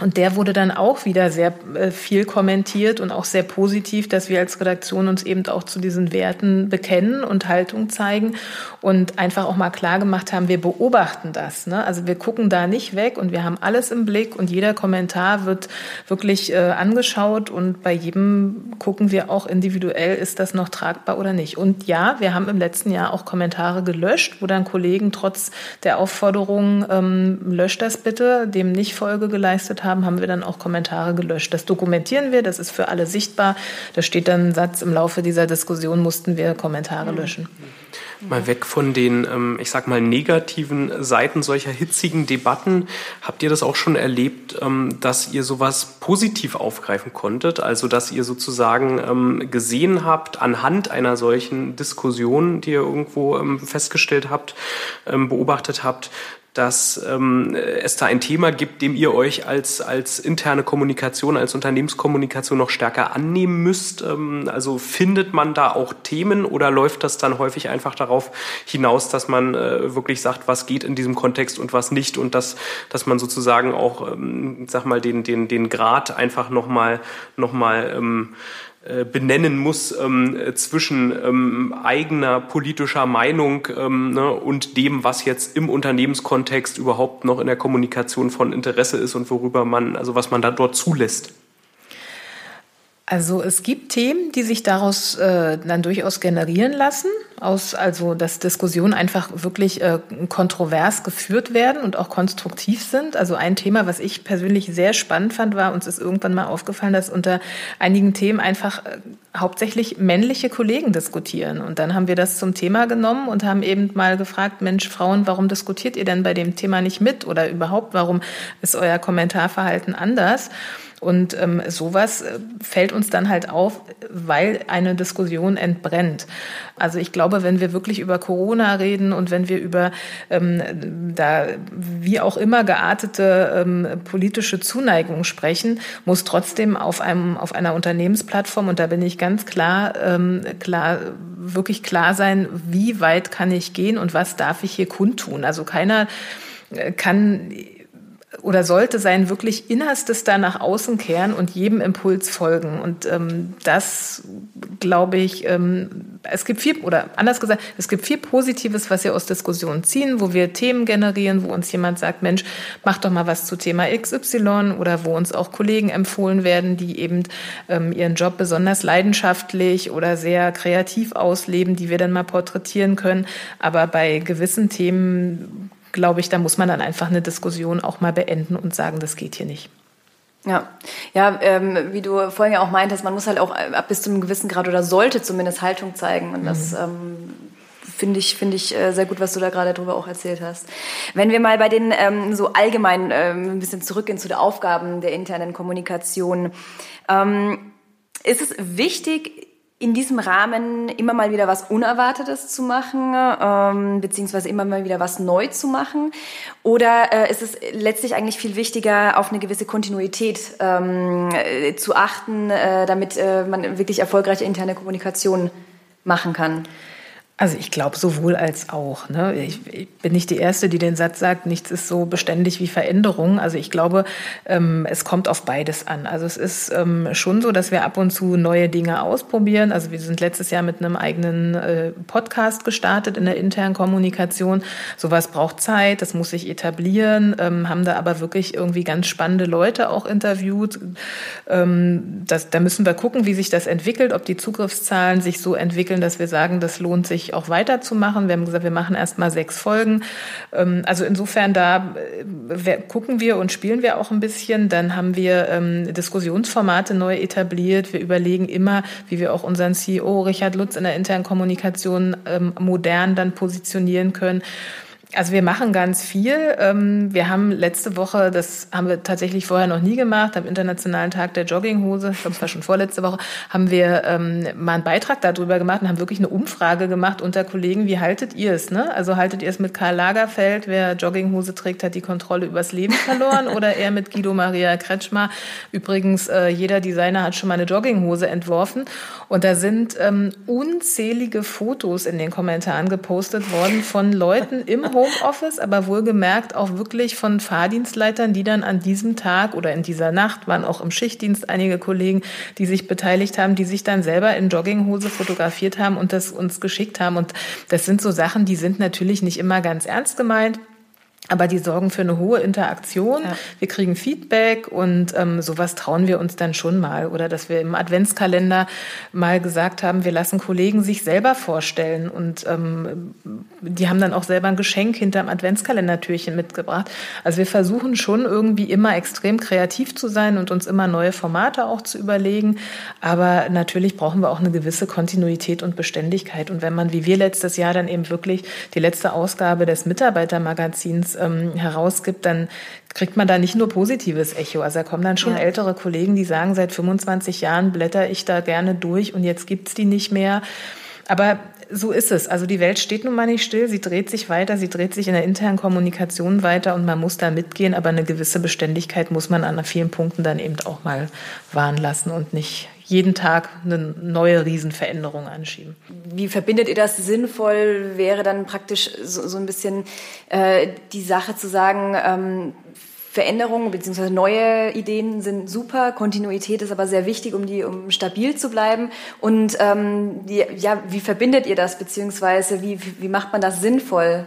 Und der wurde dann auch wieder sehr äh, viel kommentiert und auch sehr positiv, dass wir als Redaktion uns eben auch zu diesen Werten bekennen und Haltung zeigen und einfach auch mal klar gemacht haben, wir beobachten das. Ne? Also wir gucken da nicht weg und wir haben alles im Blick und jeder Kommentar wird wirklich äh, angeschaut und bei jedem gucken wir auch individuell, ist das noch tragbar oder nicht. Und ja, wir haben im letzten Jahr auch Kommentare gelöscht, wo dann Kollegen trotz der Aufforderung, ähm, löscht das bitte, dem nicht Folge geleistet haben, haben wir dann auch Kommentare gelöscht. Das dokumentieren wir, das ist für alle sichtbar. Da steht dann ein Satz, im Laufe dieser Diskussion mussten wir Kommentare löschen. Mal weg von den, ähm, ich sag mal, negativen Seiten solcher hitzigen Debatten. Habt ihr das auch schon erlebt, ähm, dass ihr sowas positiv aufgreifen konntet? Also, dass ihr sozusagen ähm, gesehen habt, anhand einer solchen Diskussion, die ihr irgendwo festgestellt habt, beobachtet habt, dass ähm, es da ein Thema gibt, dem ihr euch als, als interne Kommunikation, als Unternehmenskommunikation noch stärker annehmen müsst? Ähm, also findet man da auch Themen oder läuft das dann häufig einfach darauf hinaus, dass man äh, wirklich sagt, was geht in diesem Kontext und was nicht und dass, dass man sozusagen auch, ähm, sag mal, den, den, den Grad einfach nochmal noch mal, ähm, äh, benennen muss ähm, zwischen ähm, eigener politischer Meinung ähm, ne, und dem, was jetzt im Unternehmenskontext überhaupt noch in der Kommunikation von Interesse ist und worüber man, also was man da dort zulässt. Also es gibt Themen, die sich daraus äh, dann durchaus generieren lassen, aus also dass Diskussionen einfach wirklich äh, kontrovers geführt werden und auch konstruktiv sind. Also ein Thema, was ich persönlich sehr spannend fand, war uns ist irgendwann mal aufgefallen, dass unter einigen Themen einfach äh, hauptsächlich männliche Kollegen diskutieren. Und dann haben wir das zum Thema genommen und haben eben mal gefragt, Mensch, Frauen, warum diskutiert ihr denn bei dem Thema nicht mit oder überhaupt, warum ist euer Kommentarverhalten anders? Und ähm, sowas äh, fällt uns dann halt auf, weil eine Diskussion entbrennt. Also ich glaube, wenn wir wirklich über Corona reden und wenn wir über ähm, da wie auch immer geartete ähm, politische Zuneigung sprechen, muss trotzdem auf einem auf einer Unternehmensplattform und da bin ich ganz klar ähm, klar wirklich klar sein, wie weit kann ich gehen und was darf ich hier kundtun. Also keiner äh, kann oder sollte sein wirklich Innerstes da nach außen kehren und jedem Impuls folgen. Und ähm, das glaube ich, ähm, es gibt viel, oder anders gesagt, es gibt viel Positives, was wir aus Diskussionen ziehen, wo wir Themen generieren, wo uns jemand sagt, Mensch, mach doch mal was zu Thema XY oder wo uns auch Kollegen empfohlen werden, die eben ähm, ihren Job besonders leidenschaftlich oder sehr kreativ ausleben, die wir dann mal porträtieren können. Aber bei gewissen Themen glaube ich, da muss man dann einfach eine Diskussion auch mal beenden und sagen, das geht hier nicht. Ja, ja, ähm, wie du vorhin ja auch meintest, man muss halt auch ab bis zu einem gewissen Grad oder sollte zumindest Haltung zeigen und mhm. das ähm, finde ich finde ich äh, sehr gut, was du da gerade drüber auch erzählt hast. Wenn wir mal bei den ähm, so allgemein ähm, ein bisschen zurückgehen zu den Aufgaben der internen Kommunikation, ähm, ist es wichtig in diesem Rahmen immer mal wieder was Unerwartetes zu machen, ähm, beziehungsweise immer mal wieder was neu zu machen? Oder äh, ist es letztlich eigentlich viel wichtiger, auf eine gewisse Kontinuität ähm, äh, zu achten, äh, damit äh, man wirklich erfolgreiche interne Kommunikation machen kann? Also ich glaube sowohl als auch. Ne? Ich, ich, bin nicht die Erste, die den Satz sagt, nichts ist so beständig wie Veränderung. Also ich glaube, ähm, es kommt auf beides an. Also es ist ähm, schon so, dass wir ab und zu neue Dinge ausprobieren. Also wir sind letztes Jahr mit einem eigenen äh, Podcast gestartet in der internen Kommunikation. Sowas braucht Zeit, das muss sich etablieren, ähm, haben da aber wirklich irgendwie ganz spannende Leute auch interviewt. Ähm, das, da müssen wir gucken, wie sich das entwickelt, ob die Zugriffszahlen sich so entwickeln, dass wir sagen, das lohnt sich auch weiterzumachen. Wir haben gesagt, wir machen erst mal sechs Folgen. Ähm, also insofern da äh, gucken wir und spielen wir auch ein bisschen. Dann haben wir ähm, Diskussionsformate neu etabliert. Wir überlegen immer, wie wir auch unseren CEO Richard Lutz in der internen Kommunikation ähm, modern dann positionieren können. Also wir machen ganz viel. Ähm, wir haben letzte Woche, das haben wir tatsächlich vorher noch nie gemacht, am Internationalen Tag der Jogginghose, ich glaube es war schon vorletzte Woche, haben wir ähm, mal einen Beitrag darüber gemacht und haben wirklich eine Umfrage gemacht unter Kollegen, wie haltet ihr es? Ne? Also haltet ihr es mit Karl Lagerfeld, wer Jogginghose trägt, hat die Kontrolle übers Leben verloren oder eher mit Guido Maria Kretschmer? Übrigens, äh, jeder Designer hat schon mal eine Jogginghose entworfen und da sind ähm, unzählige Fotos in den Kommentaren gepostet worden von Leuten im Homeoffice, aber wohlgemerkt auch wirklich von Fahrdienstleitern, die dann an diesem Tag oder in dieser Nacht waren auch im Schichtdienst einige Kollegen, die sich beteiligt haben, die sich dann selber in Jogginghose fotografiert haben und das uns geschickt haben. Und das sind so Sachen, die sind natürlich nicht immer ganz ernst gemeint. Aber die sorgen für eine hohe Interaktion. Ja. Wir kriegen Feedback und ähm, sowas trauen wir uns dann schon mal. Oder dass wir im Adventskalender mal gesagt haben, wir lassen Kollegen sich selber vorstellen. Und ähm, die haben dann auch selber ein Geschenk hinterm Adventskalendertürchen mitgebracht. Also wir versuchen schon irgendwie immer extrem kreativ zu sein und uns immer neue Formate auch zu überlegen. Aber natürlich brauchen wir auch eine gewisse Kontinuität und Beständigkeit. Und wenn man, wie wir letztes Jahr, dann eben wirklich die letzte Ausgabe des Mitarbeitermagazins ähm, herausgibt, dann kriegt man da nicht nur positives Echo. Also da kommen dann schon ja. ältere Kollegen, die sagen, seit 25 Jahren blätter ich da gerne durch und jetzt gibt's die nicht mehr. Aber so ist es. Also die Welt steht nun mal nicht still, sie dreht sich weiter, sie dreht sich in der internen Kommunikation weiter und man muss da mitgehen, aber eine gewisse Beständigkeit muss man an vielen Punkten dann eben auch mal wahren lassen und nicht jeden Tag eine neue Riesenveränderung anschieben. Wie verbindet ihr das sinnvoll? Wäre dann praktisch so, so ein bisschen äh, die Sache zu sagen, ähm, Veränderungen bzw. neue Ideen sind super, Kontinuität ist aber sehr wichtig, um die, um stabil zu bleiben. Und ähm, die, ja, wie verbindet ihr das beziehungsweise wie, wie macht man das sinnvoll?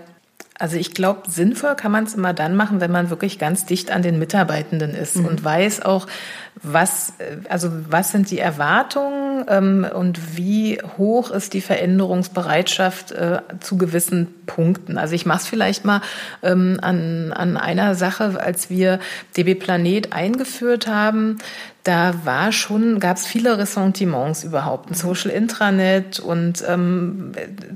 Also ich glaube, sinnvoll kann man es immer dann machen, wenn man wirklich ganz dicht an den Mitarbeitenden ist mhm. und weiß auch, was, also was sind die Erwartungen ähm, und wie hoch ist die Veränderungsbereitschaft äh, zu gewissen Punkten? Also ich mache es vielleicht mal ähm, an, an einer Sache, als wir DB Planet eingeführt haben, da war schon, gab es viele Ressentiments überhaupt, ein Social Intranet und ähm,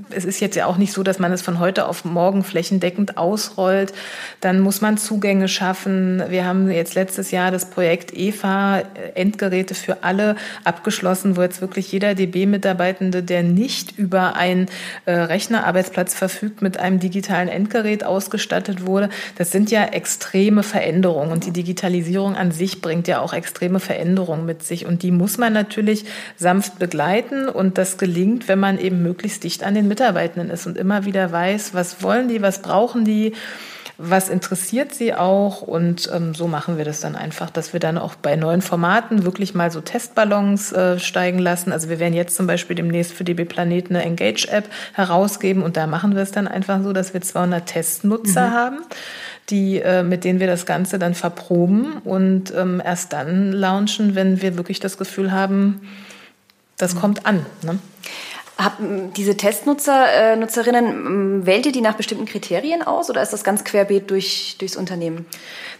es ist jetzt ja auch nicht so, dass man es von heute auf morgen flächendeckend ausrollt. Dann muss man Zugänge schaffen. Wir haben jetzt letztes Jahr das Projekt EVA, Endgeräte für alle, abgeschlossen, wo jetzt wirklich jeder DB-Mitarbeitende, der nicht über einen äh, Rechnerarbeitsplatz verfügt, mit einem digitalen Endgerät ausgestattet wurde. Das sind ja extreme Veränderungen und die Digitalisierung an sich bringt ja auch extreme Veränderungen Veränderung mit sich. Und die muss man natürlich sanft begleiten. Und das gelingt, wenn man eben möglichst dicht an den Mitarbeitenden ist und immer wieder weiß, was wollen die, was brauchen die was interessiert sie auch und ähm, so machen wir das dann einfach, dass wir dann auch bei neuen Formaten wirklich mal so Testballons äh, steigen lassen. Also wir werden jetzt zum Beispiel demnächst für DB Planet eine Engage-App herausgeben und da machen wir es dann einfach so, dass wir 200 Testnutzer mhm. haben die, äh, mit denen wir das Ganze dann verproben und ähm, erst dann launchen, wenn wir wirklich das Gefühl haben, das mhm. kommt an. Ne? Hab, diese Testnutzer, äh, Nutzerinnen, wählt ihr die nach bestimmten Kriterien aus oder ist das ganz querbeet durch, durchs Unternehmen?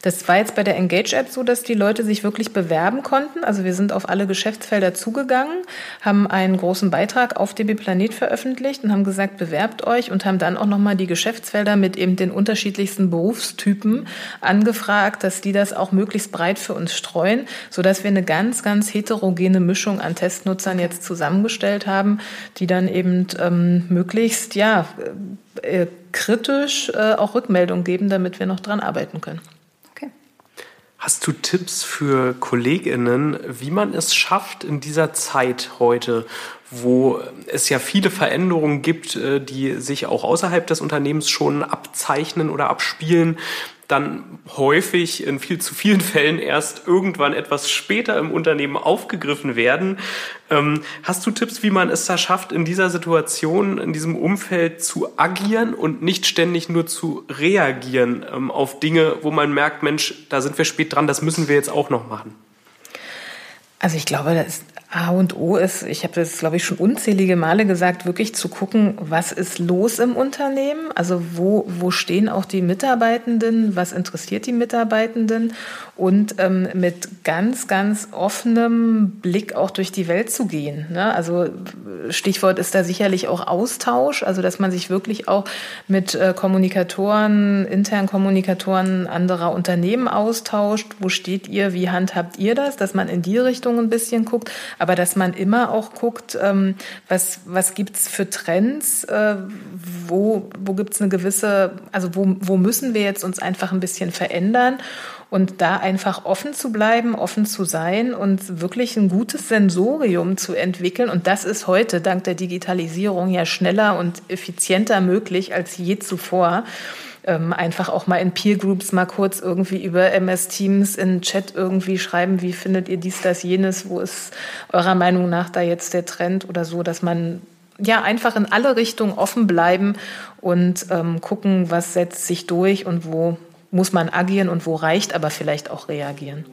Das war jetzt bei der Engage-App so, dass die Leute sich wirklich bewerben konnten. Also wir sind auf alle Geschäftsfelder zugegangen, haben einen großen Beitrag auf DB Planet veröffentlicht und haben gesagt, bewerbt euch und haben dann auch nochmal die Geschäftsfelder mit eben den unterschiedlichsten Berufstypen angefragt, dass die das auch möglichst breit für uns streuen, sodass wir eine ganz, ganz heterogene Mischung an Testnutzern jetzt zusammengestellt haben, die dann eben ähm, möglichst, ja, äh, kritisch äh, auch Rückmeldung geben, damit wir noch dran arbeiten können. Hast du Tipps für Kolleginnen, wie man es schafft in dieser Zeit heute, wo es ja viele Veränderungen gibt, äh, die sich auch außerhalb des Unternehmens schon abzeichnen oder abspielen, dann häufig in viel zu vielen Fällen erst irgendwann etwas später im Unternehmen aufgegriffen werden. Ähm, hast du Tipps, wie man es da schafft, in dieser Situation, in diesem Umfeld zu agieren und nicht ständig nur zu reagieren ähm, auf Dinge, wo man merkt, Mensch, da sind wir spät dran, das müssen wir jetzt auch noch machen? Also ich glaube, das ist A und O ist, ich habe das, glaube ich, schon unzählige Male gesagt, wirklich zu gucken, was ist los im Unternehmen? Also wo, wo stehen auch die Mitarbeitenden? Was interessiert die Mitarbeitenden? Und ähm, mit ganz, ganz offenem Blick auch durch die Welt zu gehen. Ne? Also Stichwort ist da sicherlich auch Austausch, also dass man sich wirklich auch mit äh, Kommunikatoren, internen Kommunikatoren anderer Unternehmen austauscht. Wo steht ihr? Wie handhabt ihr das? Dass man in die Richtung ein bisschen guckt aber dass man immer auch guckt, ähm, was, was gibt's für Trends, äh, wo, wo gibt's eine gewisse, also wo, wo müssen wir jetzt uns einfach ein bisschen verändern und da einfach offen zu bleiben, offen zu sein und wirklich ein gutes Sensorium zu entwickeln. Und das ist heute dank der Digitalisierung ja schneller und effizienter möglich als je zuvor ähm, einfach auch mal in Peer Groups mal kurz irgendwie über MS Teams in Chat irgendwie schreiben, wie findet ihr dies, das, jenes, wo ist eurer Meinung nach da jetzt der Trend oder so, dass man ja einfach in alle Richtungen offen bleiben und ähm, gucken, was setzt sich durch und wo muss man agieren und wo reicht aber vielleicht auch reagieren.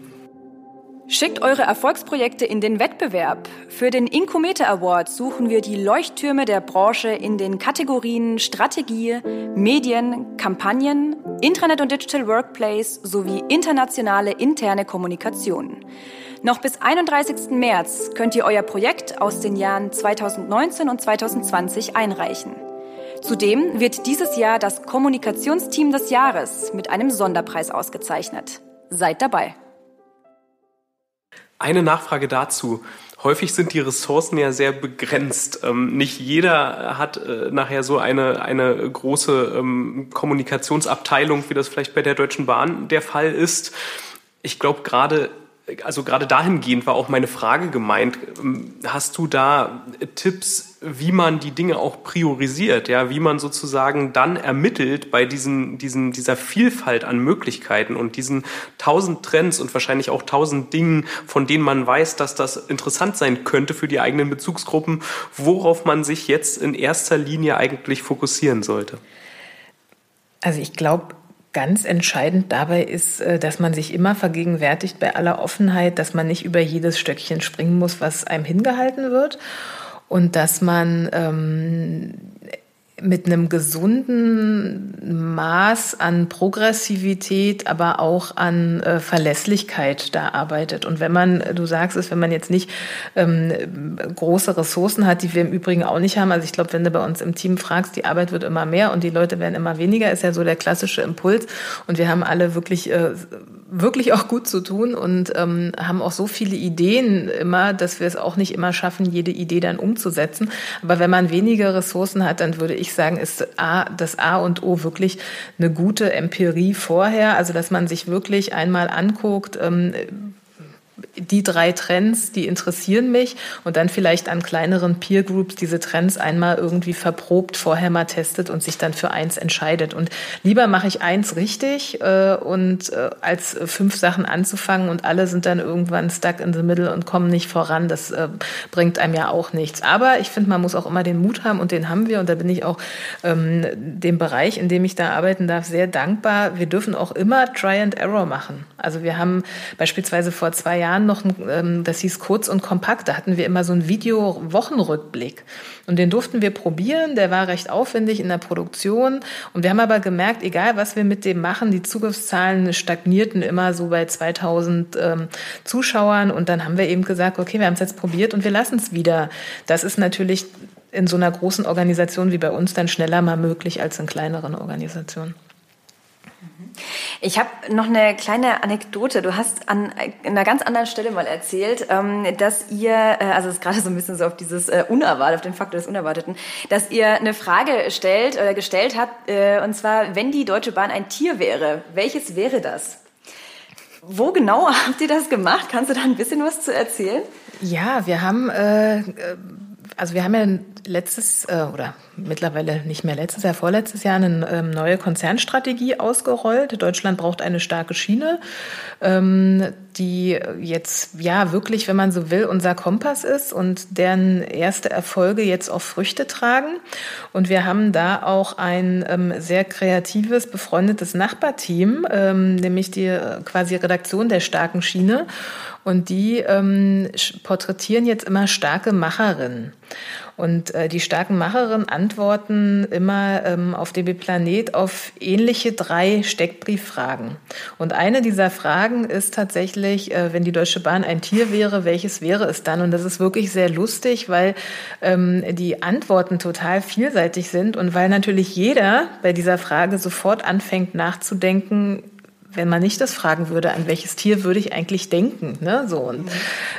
Schickt eure Erfolgsprojekte in den Wettbewerb. Für den Incometer Award suchen wir die Leuchttürme der Branche in den Kategorien Strategie, Medien, Kampagnen, Intranet und Digital Workplace sowie internationale interne Kommunikation. Noch bis 31. März könnt ihr euer Projekt aus den Jahren 2019 und 2020 einreichen. Zudem wird dieses Jahr das Kommunikationsteam des Jahres mit einem Sonderpreis ausgezeichnet. Seid dabei! Eine Nachfrage dazu. Häufig sind die Ressourcen ja sehr begrenzt. Ähm, nicht jeder hat äh, nachher so eine, eine große ähm, Kommunikationsabteilung, wie das vielleicht bei der Deutschen Bahn der Fall ist. Ich glaube, gerade also gerade dahingehend war auch meine Frage gemeint. Ähm, hast du da Tipps, wie man die Dinge auch priorisiert, ja, wie man sozusagen dann ermittelt bei diesen, diesen, dieser Vielfalt an Möglichkeiten und diesen tausend Trends und wahrscheinlich auch tausend Dingen, von denen man weiß, dass das interessant sein könnte für die eigenen Bezugsgruppen, worauf man sich jetzt in erster Linie eigentlich fokussieren sollte? Also ich glaube, Ganz entscheidend dabei ist, äh, dass man sich immer vergegenwärtigt bei aller Offenheit, dass man nicht über jedes Stöckchen springen muss, was einem hingehalten wird. Und dass man ähm, mit einem gesunden Maß an Progressivität, aber auch an äh, Verlässlichkeit da arbeitet. Und wenn man, du sagst es, wenn man jetzt nicht ähm, große Ressourcen hat, die wir im Übrigen auch nicht haben, also ich glaube, wenn du bei uns im Team fragst, die Arbeit wird immer mehr und die Leute werden immer weniger, ist ja so der klassische Impuls. Und wir haben alle wirklich äh, wirklich auch gut zu tun und ähm, haben auch so viele Ideen immer, dass wir es auch nicht immer schaffen, jede Idee dann umzusetzen. Aber wenn man weniger Ressourcen hat, dann würde ich sagen, ist A, das A und O wirklich eine gute Empirie vorher. Also dass man sich wirklich einmal anguckt, ähm, die drei Trends, die interessieren mich und dann vielleicht an kleineren Peer Groups diese Trends einmal irgendwie verprobt, vorher mal testet und sich dann für eins entscheidet. Und lieber mache ich eins richtig äh, und äh, als fünf Sachen anzufangen und alle sind dann irgendwann stuck in the middle und kommen nicht voran. Das äh, bringt einem ja auch nichts. Aber ich finde, man muss auch immer den Mut haben und den haben wir und da bin ich auch ähm, dem Bereich, in dem ich da arbeiten darf, sehr dankbar. Wir dürfen auch immer Try and Error machen. Also wir haben beispielsweise vor zwei Jahren noch, ähm, das hieß kurz und kompakt, da hatten wir immer so einen Video-Wochenrückblick. Und den durften wir probieren, der war recht aufwendig in der Produktion. Und wir haben aber gemerkt, egal was wir mit dem machen, die Zugriffszahlen stagnierten immer so bei 2000 ähm, Zuschauern. Und dann haben wir eben gesagt, okay, wir haben es jetzt probiert und wir lassen es wieder. Das ist natürlich in so einer großen Organisation wie bei uns dann schneller mal möglich als in kleineren Organisationen. Ich habe noch eine kleine Anekdote. Du hast an einer ganz anderen Stelle mal erzählt, ähm, dass ihr, äh, also es ist gerade so ein bisschen so auf dieses äh, Unerwartet, auf den Faktor des Unerwarteten, dass ihr eine Frage stellt oder gestellt habt, äh, und zwar, wenn die Deutsche Bahn ein Tier wäre, welches wäre das? Wo genau habt ihr das gemacht? Kannst du da ein bisschen was zu erzählen? Ja, wir haben äh, also wir haben ja letztes äh, oder mittlerweile nicht mehr letztes Jahr, vorletztes Jahr eine ähm, neue Konzernstrategie ausgerollt. Deutschland braucht eine starke Schiene, ähm, die jetzt ja wirklich, wenn man so will, unser Kompass ist und deren erste Erfolge jetzt auch Früchte tragen. Und wir haben da auch ein ähm, sehr kreatives, befreundetes Nachbarteam, ähm, nämlich die äh, quasi Redaktion der starken Schiene. Und die ähm, porträtieren jetzt immer starke Macherinnen. Und äh, die starken Macherinnen antworten immer ähm, auf DB Planet auf ähnliche drei Steckbrieffragen. Und eine dieser Fragen ist tatsächlich, äh, wenn die Deutsche Bahn ein Tier wäre, welches wäre es dann? Und das ist wirklich sehr lustig, weil ähm, die Antworten total vielseitig sind und weil natürlich jeder bei dieser Frage sofort anfängt nachzudenken, wenn man nicht das fragen würde, an welches Tier würde ich eigentlich denken. Ne? So, und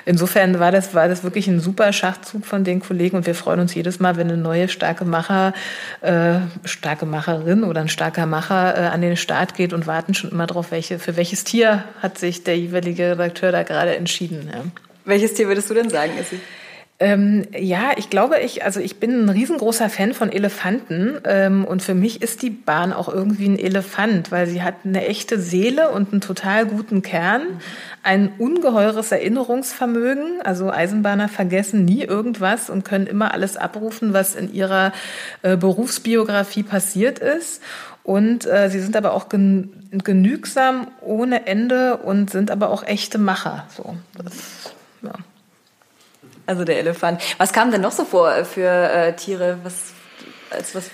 insofern war das, war das wirklich ein super Schachzug von den Kollegen und wir freuen uns jedes Mal, wenn eine neue starke Macher, äh, starke Macherin oder ein starker Macher äh, an den Start geht und warten schon immer darauf, welche, für welches Tier hat sich der jeweilige Redakteur da gerade entschieden. Ja. Welches Tier würdest du denn sagen? Ähm, ja, ich glaube, ich, also ich bin ein riesengroßer Fan von Elefanten ähm, und für mich ist die Bahn auch irgendwie ein Elefant, weil sie hat eine echte Seele und einen total guten Kern, ein ungeheures Erinnerungsvermögen. Also Eisenbahner vergessen nie irgendwas und können immer alles abrufen, was in ihrer äh, Berufsbiografie passiert ist. Und äh, sie sind aber auch gen genügsam ohne Ende und sind aber auch echte Macher. So, das, ja. Also der Elefant. Was kam denn noch so vor äh, für äh, Tiere? Was, als was,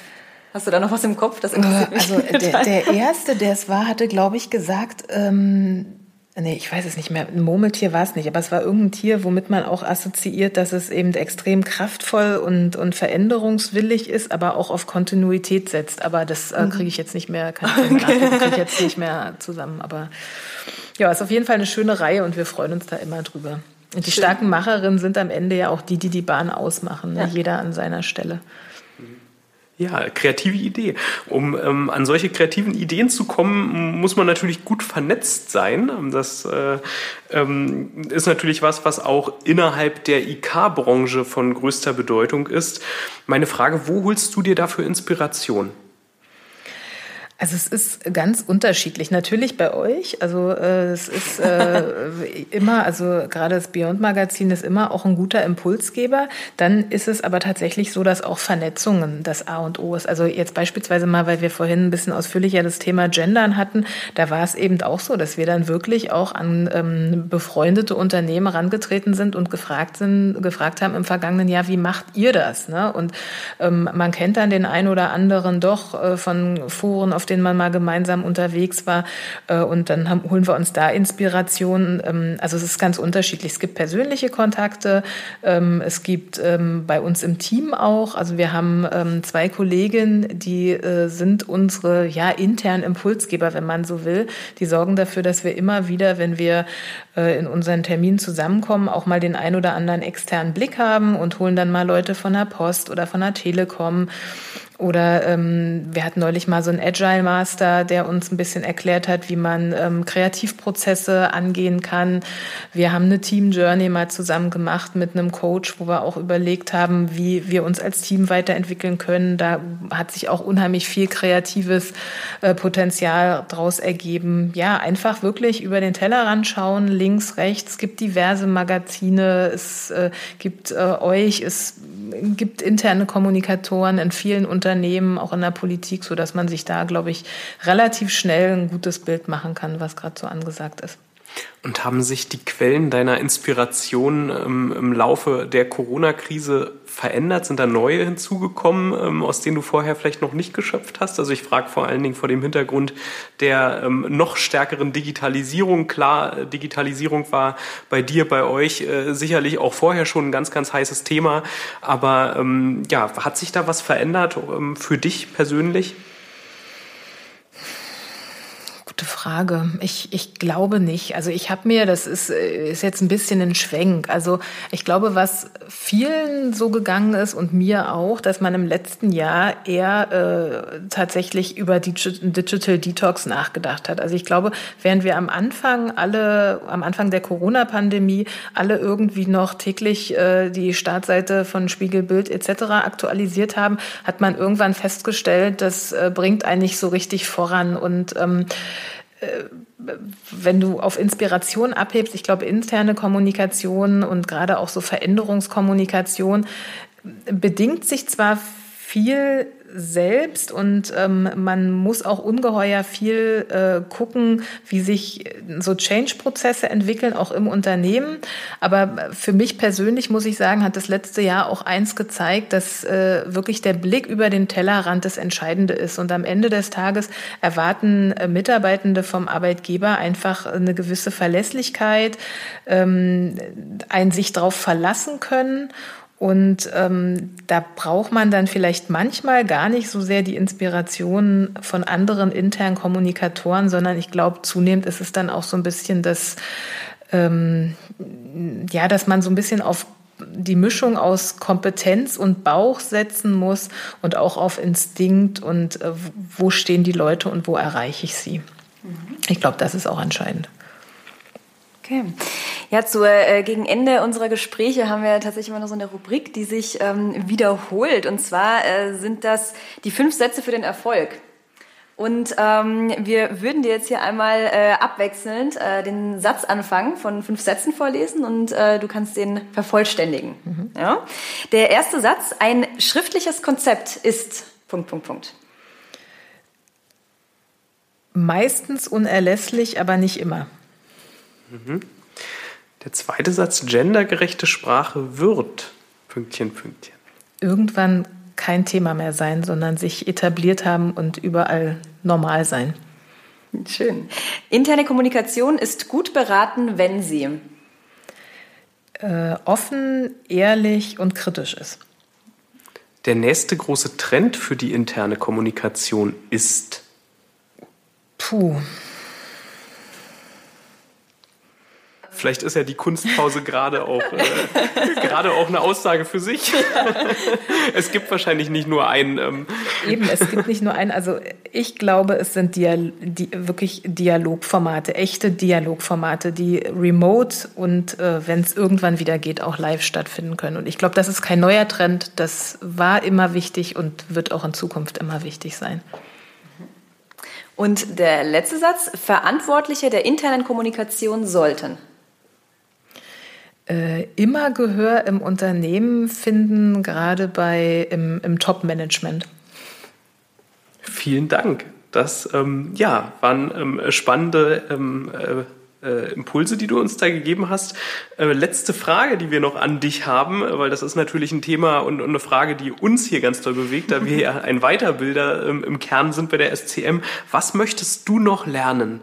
hast du da noch was im Kopf? Das interessiert mich. Also der, der erste, der es war, hatte, glaube ich, gesagt, ähm, nee, ich weiß es nicht mehr, ein Murmeltier war es nicht, aber es war irgendein Tier, womit man auch assoziiert, dass es eben extrem kraftvoll und, und veränderungswillig ist, aber auch auf Kontinuität setzt. Aber das äh, mhm. kriege ich jetzt nicht mehr, kann ich okay. kriege ich jetzt nicht mehr zusammen. Aber ja, ist auf jeden Fall eine schöne Reihe und wir freuen uns da immer drüber. Und die Schön. starken Macherinnen sind am Ende ja auch die, die die Bahn ausmachen, ne? ja. jeder an seiner Stelle. Ja, kreative Idee. Um ähm, an solche kreativen Ideen zu kommen, muss man natürlich gut vernetzt sein. Das äh, ähm, ist natürlich was, was auch innerhalb der IK-Branche von größter Bedeutung ist. Meine Frage, wo holst du dir dafür Inspiration? Also es ist ganz unterschiedlich. Natürlich bei euch. Also äh, es ist äh, immer, also gerade das Beyond Magazin ist immer auch ein guter Impulsgeber. Dann ist es aber tatsächlich so, dass auch Vernetzungen das A und O ist. Also jetzt beispielsweise mal, weil wir vorhin ein bisschen ausführlicher das Thema Gendern hatten, da war es eben auch so, dass wir dann wirklich auch an ähm, befreundete Unternehmen herangetreten sind und gefragt sind, gefragt haben im vergangenen Jahr, wie macht ihr das? Ne? Und ähm, man kennt dann den einen oder anderen doch äh, von Foren auf denen man mal gemeinsam unterwegs war. Äh, und dann haben, holen wir uns da Inspirationen. Ähm, also es ist ganz unterschiedlich. Es gibt persönliche Kontakte, ähm, es gibt ähm, bei uns im Team auch. Also wir haben zwei Kolleginnen, die äh, sind unsere ja internen Impulsgeber, wenn man so will. Die sorgen dafür, dass wir immer wieder, wenn wir äh, in unseren Terminen zusammenkommen, auch mal den ein oder anderen externen Blick haben und holen dann mal Leute von der Post oder von der Telekom oder ähm, wir hatten neulich mal so einen Agile Master, der uns ein bisschen erklärt hat, wie man ähm, Kreativprozesse angehen kann. Wir haben eine Team Journey mal zusammen gemacht mit einem Coach, wo wir auch überlegt haben, wie wir uns als Team weiterentwickeln können. Da hat sich auch unheimlich viel kreatives äh, Potenzial draus ergeben. Ja, einfach wirklich über den Tellerrand schauen, links, rechts. Es gibt diverse Magazine, es äh, gibt äh, euch, es gibt interne Kommunikatoren in vielen Unternehmen, auch in der Politik, so dass man sich da, glaube ich, relativ schnell ein gutes Bild machen kann, was gerade so angesagt ist. Und haben sich die Quellen deiner Inspiration ähm, im Laufe der Corona-Krise verändert? Sind da neue hinzugekommen, ähm, aus denen du vorher vielleicht noch nicht geschöpft hast? Also ich frage vor allen Dingen vor dem Hintergrund der ähm, noch stärkeren Digitalisierung. Klar, Digitalisierung war bei dir, bei euch äh, sicherlich auch vorher schon ein ganz, ganz heißes Thema. Aber ähm, ja, hat sich da was verändert ähm, für dich persönlich? Gute Frage. Ich, ich glaube nicht. Also ich habe mir, das ist, ist jetzt ein bisschen ein Schwenk. Also ich glaube, was vielen so gegangen ist und mir auch, dass man im letzten Jahr eher äh, tatsächlich über Digital Detox nachgedacht hat. Also ich glaube, während wir am Anfang alle, am Anfang der Corona-Pandemie alle irgendwie noch täglich äh, die Startseite von Spiegelbild etc. aktualisiert haben, hat man irgendwann festgestellt, das äh, bringt einen nicht so richtig voran und ähm, äh, wenn du auf Inspiration abhebst, ich glaube, interne Kommunikation und gerade auch so Veränderungskommunikation bedingt sich zwar viel selbst und ähm, man muss auch ungeheuer viel äh, gucken, wie sich so Change-Prozesse entwickeln, auch im Unternehmen. Aber für mich persönlich muss ich sagen, hat das letzte Jahr auch eins gezeigt, dass äh, wirklich der Blick über den Tellerrand das Entscheidende ist. Und am Ende des Tages erwarten äh, Mitarbeitende vom Arbeitgeber einfach eine gewisse Verlässlichkeit, ähm, ein sich darauf verlassen können und ähm, da braucht man dann vielleicht manchmal gar nicht so sehr die Inspiration von anderen internen Kommunikatoren, sondern ich glaube, zunehmend ist es dann auch so ein bisschen das, ähm, ja, dass man so ein bisschen auf die Mischung aus Kompetenz und Bauch setzen muss und auch auf Instinkt und äh, wo stehen die Leute und wo erreiche ich sie. Mhm. Ich glaube, das ist auch entscheidend. Okay. Ja, zu, äh, gegen Ende unserer Gespräche haben wir tatsächlich immer noch so eine Rubrik, die sich ähm, wiederholt. Und zwar äh, sind das die fünf Sätze für den Erfolg. Und ähm, wir würden dir jetzt hier einmal äh, abwechselnd äh, den Satz anfangen von fünf Sätzen vorlesen und äh, du kannst den vervollständigen. Mhm. Ja? Der erste Satz, ein schriftliches Konzept ist Punkt, Punkt, Punkt. Meistens unerlässlich, aber nicht immer. Mhm. Der zweite Satz, gendergerechte Sprache wird, Pünktchen, Pünktchen. Irgendwann kein Thema mehr sein, sondern sich etabliert haben und überall normal sein. Schön. Interne Kommunikation ist gut beraten, wenn sie äh, offen, ehrlich und kritisch ist. Der nächste große Trend für die interne Kommunikation ist. Puh, Vielleicht ist ja die Kunstpause gerade auch, äh, gerade auch eine Aussage für sich. es gibt wahrscheinlich nicht nur einen. Ähm Eben, es gibt nicht nur einen. Also ich glaube, es sind Dial die, wirklich Dialogformate, echte Dialogformate, die remote und äh, wenn es irgendwann wieder geht, auch live stattfinden können. Und ich glaube, das ist kein neuer Trend. Das war immer wichtig und wird auch in Zukunft immer wichtig sein. Und der letzte Satz, Verantwortliche der internen Kommunikation sollten äh, immer Gehör im Unternehmen finden, gerade bei im, im Top-Management. Vielen Dank. Das ähm, ja, waren ähm, spannende ähm, äh, äh, Impulse, die du uns da gegeben hast. Äh, letzte Frage, die wir noch an dich haben, weil das ist natürlich ein Thema und, und eine Frage, die uns hier ganz doll bewegt, da wir ja ein Weiterbilder ähm, im Kern sind bei der SCM. Was möchtest du noch lernen?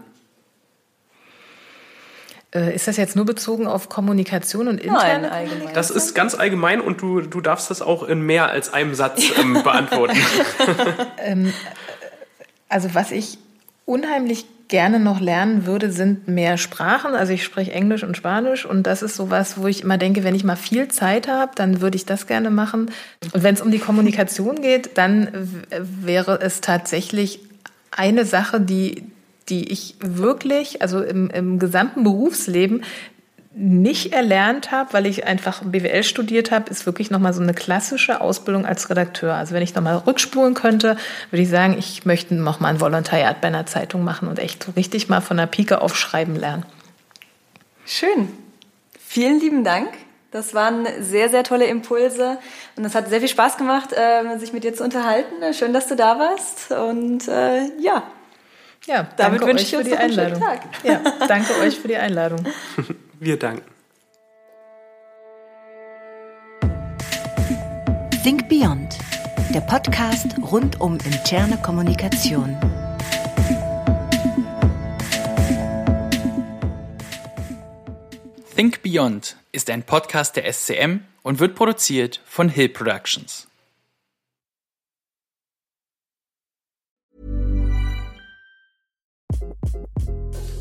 Äh, ist das jetzt nur bezogen auf Kommunikation und interne Nein, allgemein. Das ist ganz allgemein und du, du darfst das auch in mehr als einem Satz ähm, beantworten. ähm, also was ich unheimlich gerne noch lernen würde, sind mehr Sprachen. Also ich spreche Englisch und Spanisch und das ist sowas, wo ich immer denke, wenn ich mal viel Zeit habe, dann würde ich das gerne machen. Und wenn es um die Kommunikation geht, dann wäre es tatsächlich eine Sache, die die ich wirklich, also im, im gesamten Berufsleben nicht erlernt habe, weil ich einfach BWL studiert habe, ist wirklich nochmal so eine klassische Ausbildung als Redakteur. Also wenn ich nochmal rückspulen könnte, würde ich sagen, ich möchte nochmal ein Volontariat bei einer Zeitung machen und echt so richtig mal von der Pike auf schreiben lernen. Schön. Vielen lieben Dank. Das waren sehr, sehr tolle Impulse und es hat sehr viel Spaß gemacht, äh, sich mit dir zu unterhalten. Schön, dass du da warst und äh, ja, ja, damit wünsche ich uns die Einladung. Tag. Ja, danke euch für die Einladung. Wir danken. Think Beyond, der Podcast rund um interne Kommunikation. Think Beyond ist ein Podcast der SCM und wird produziert von Hill Productions.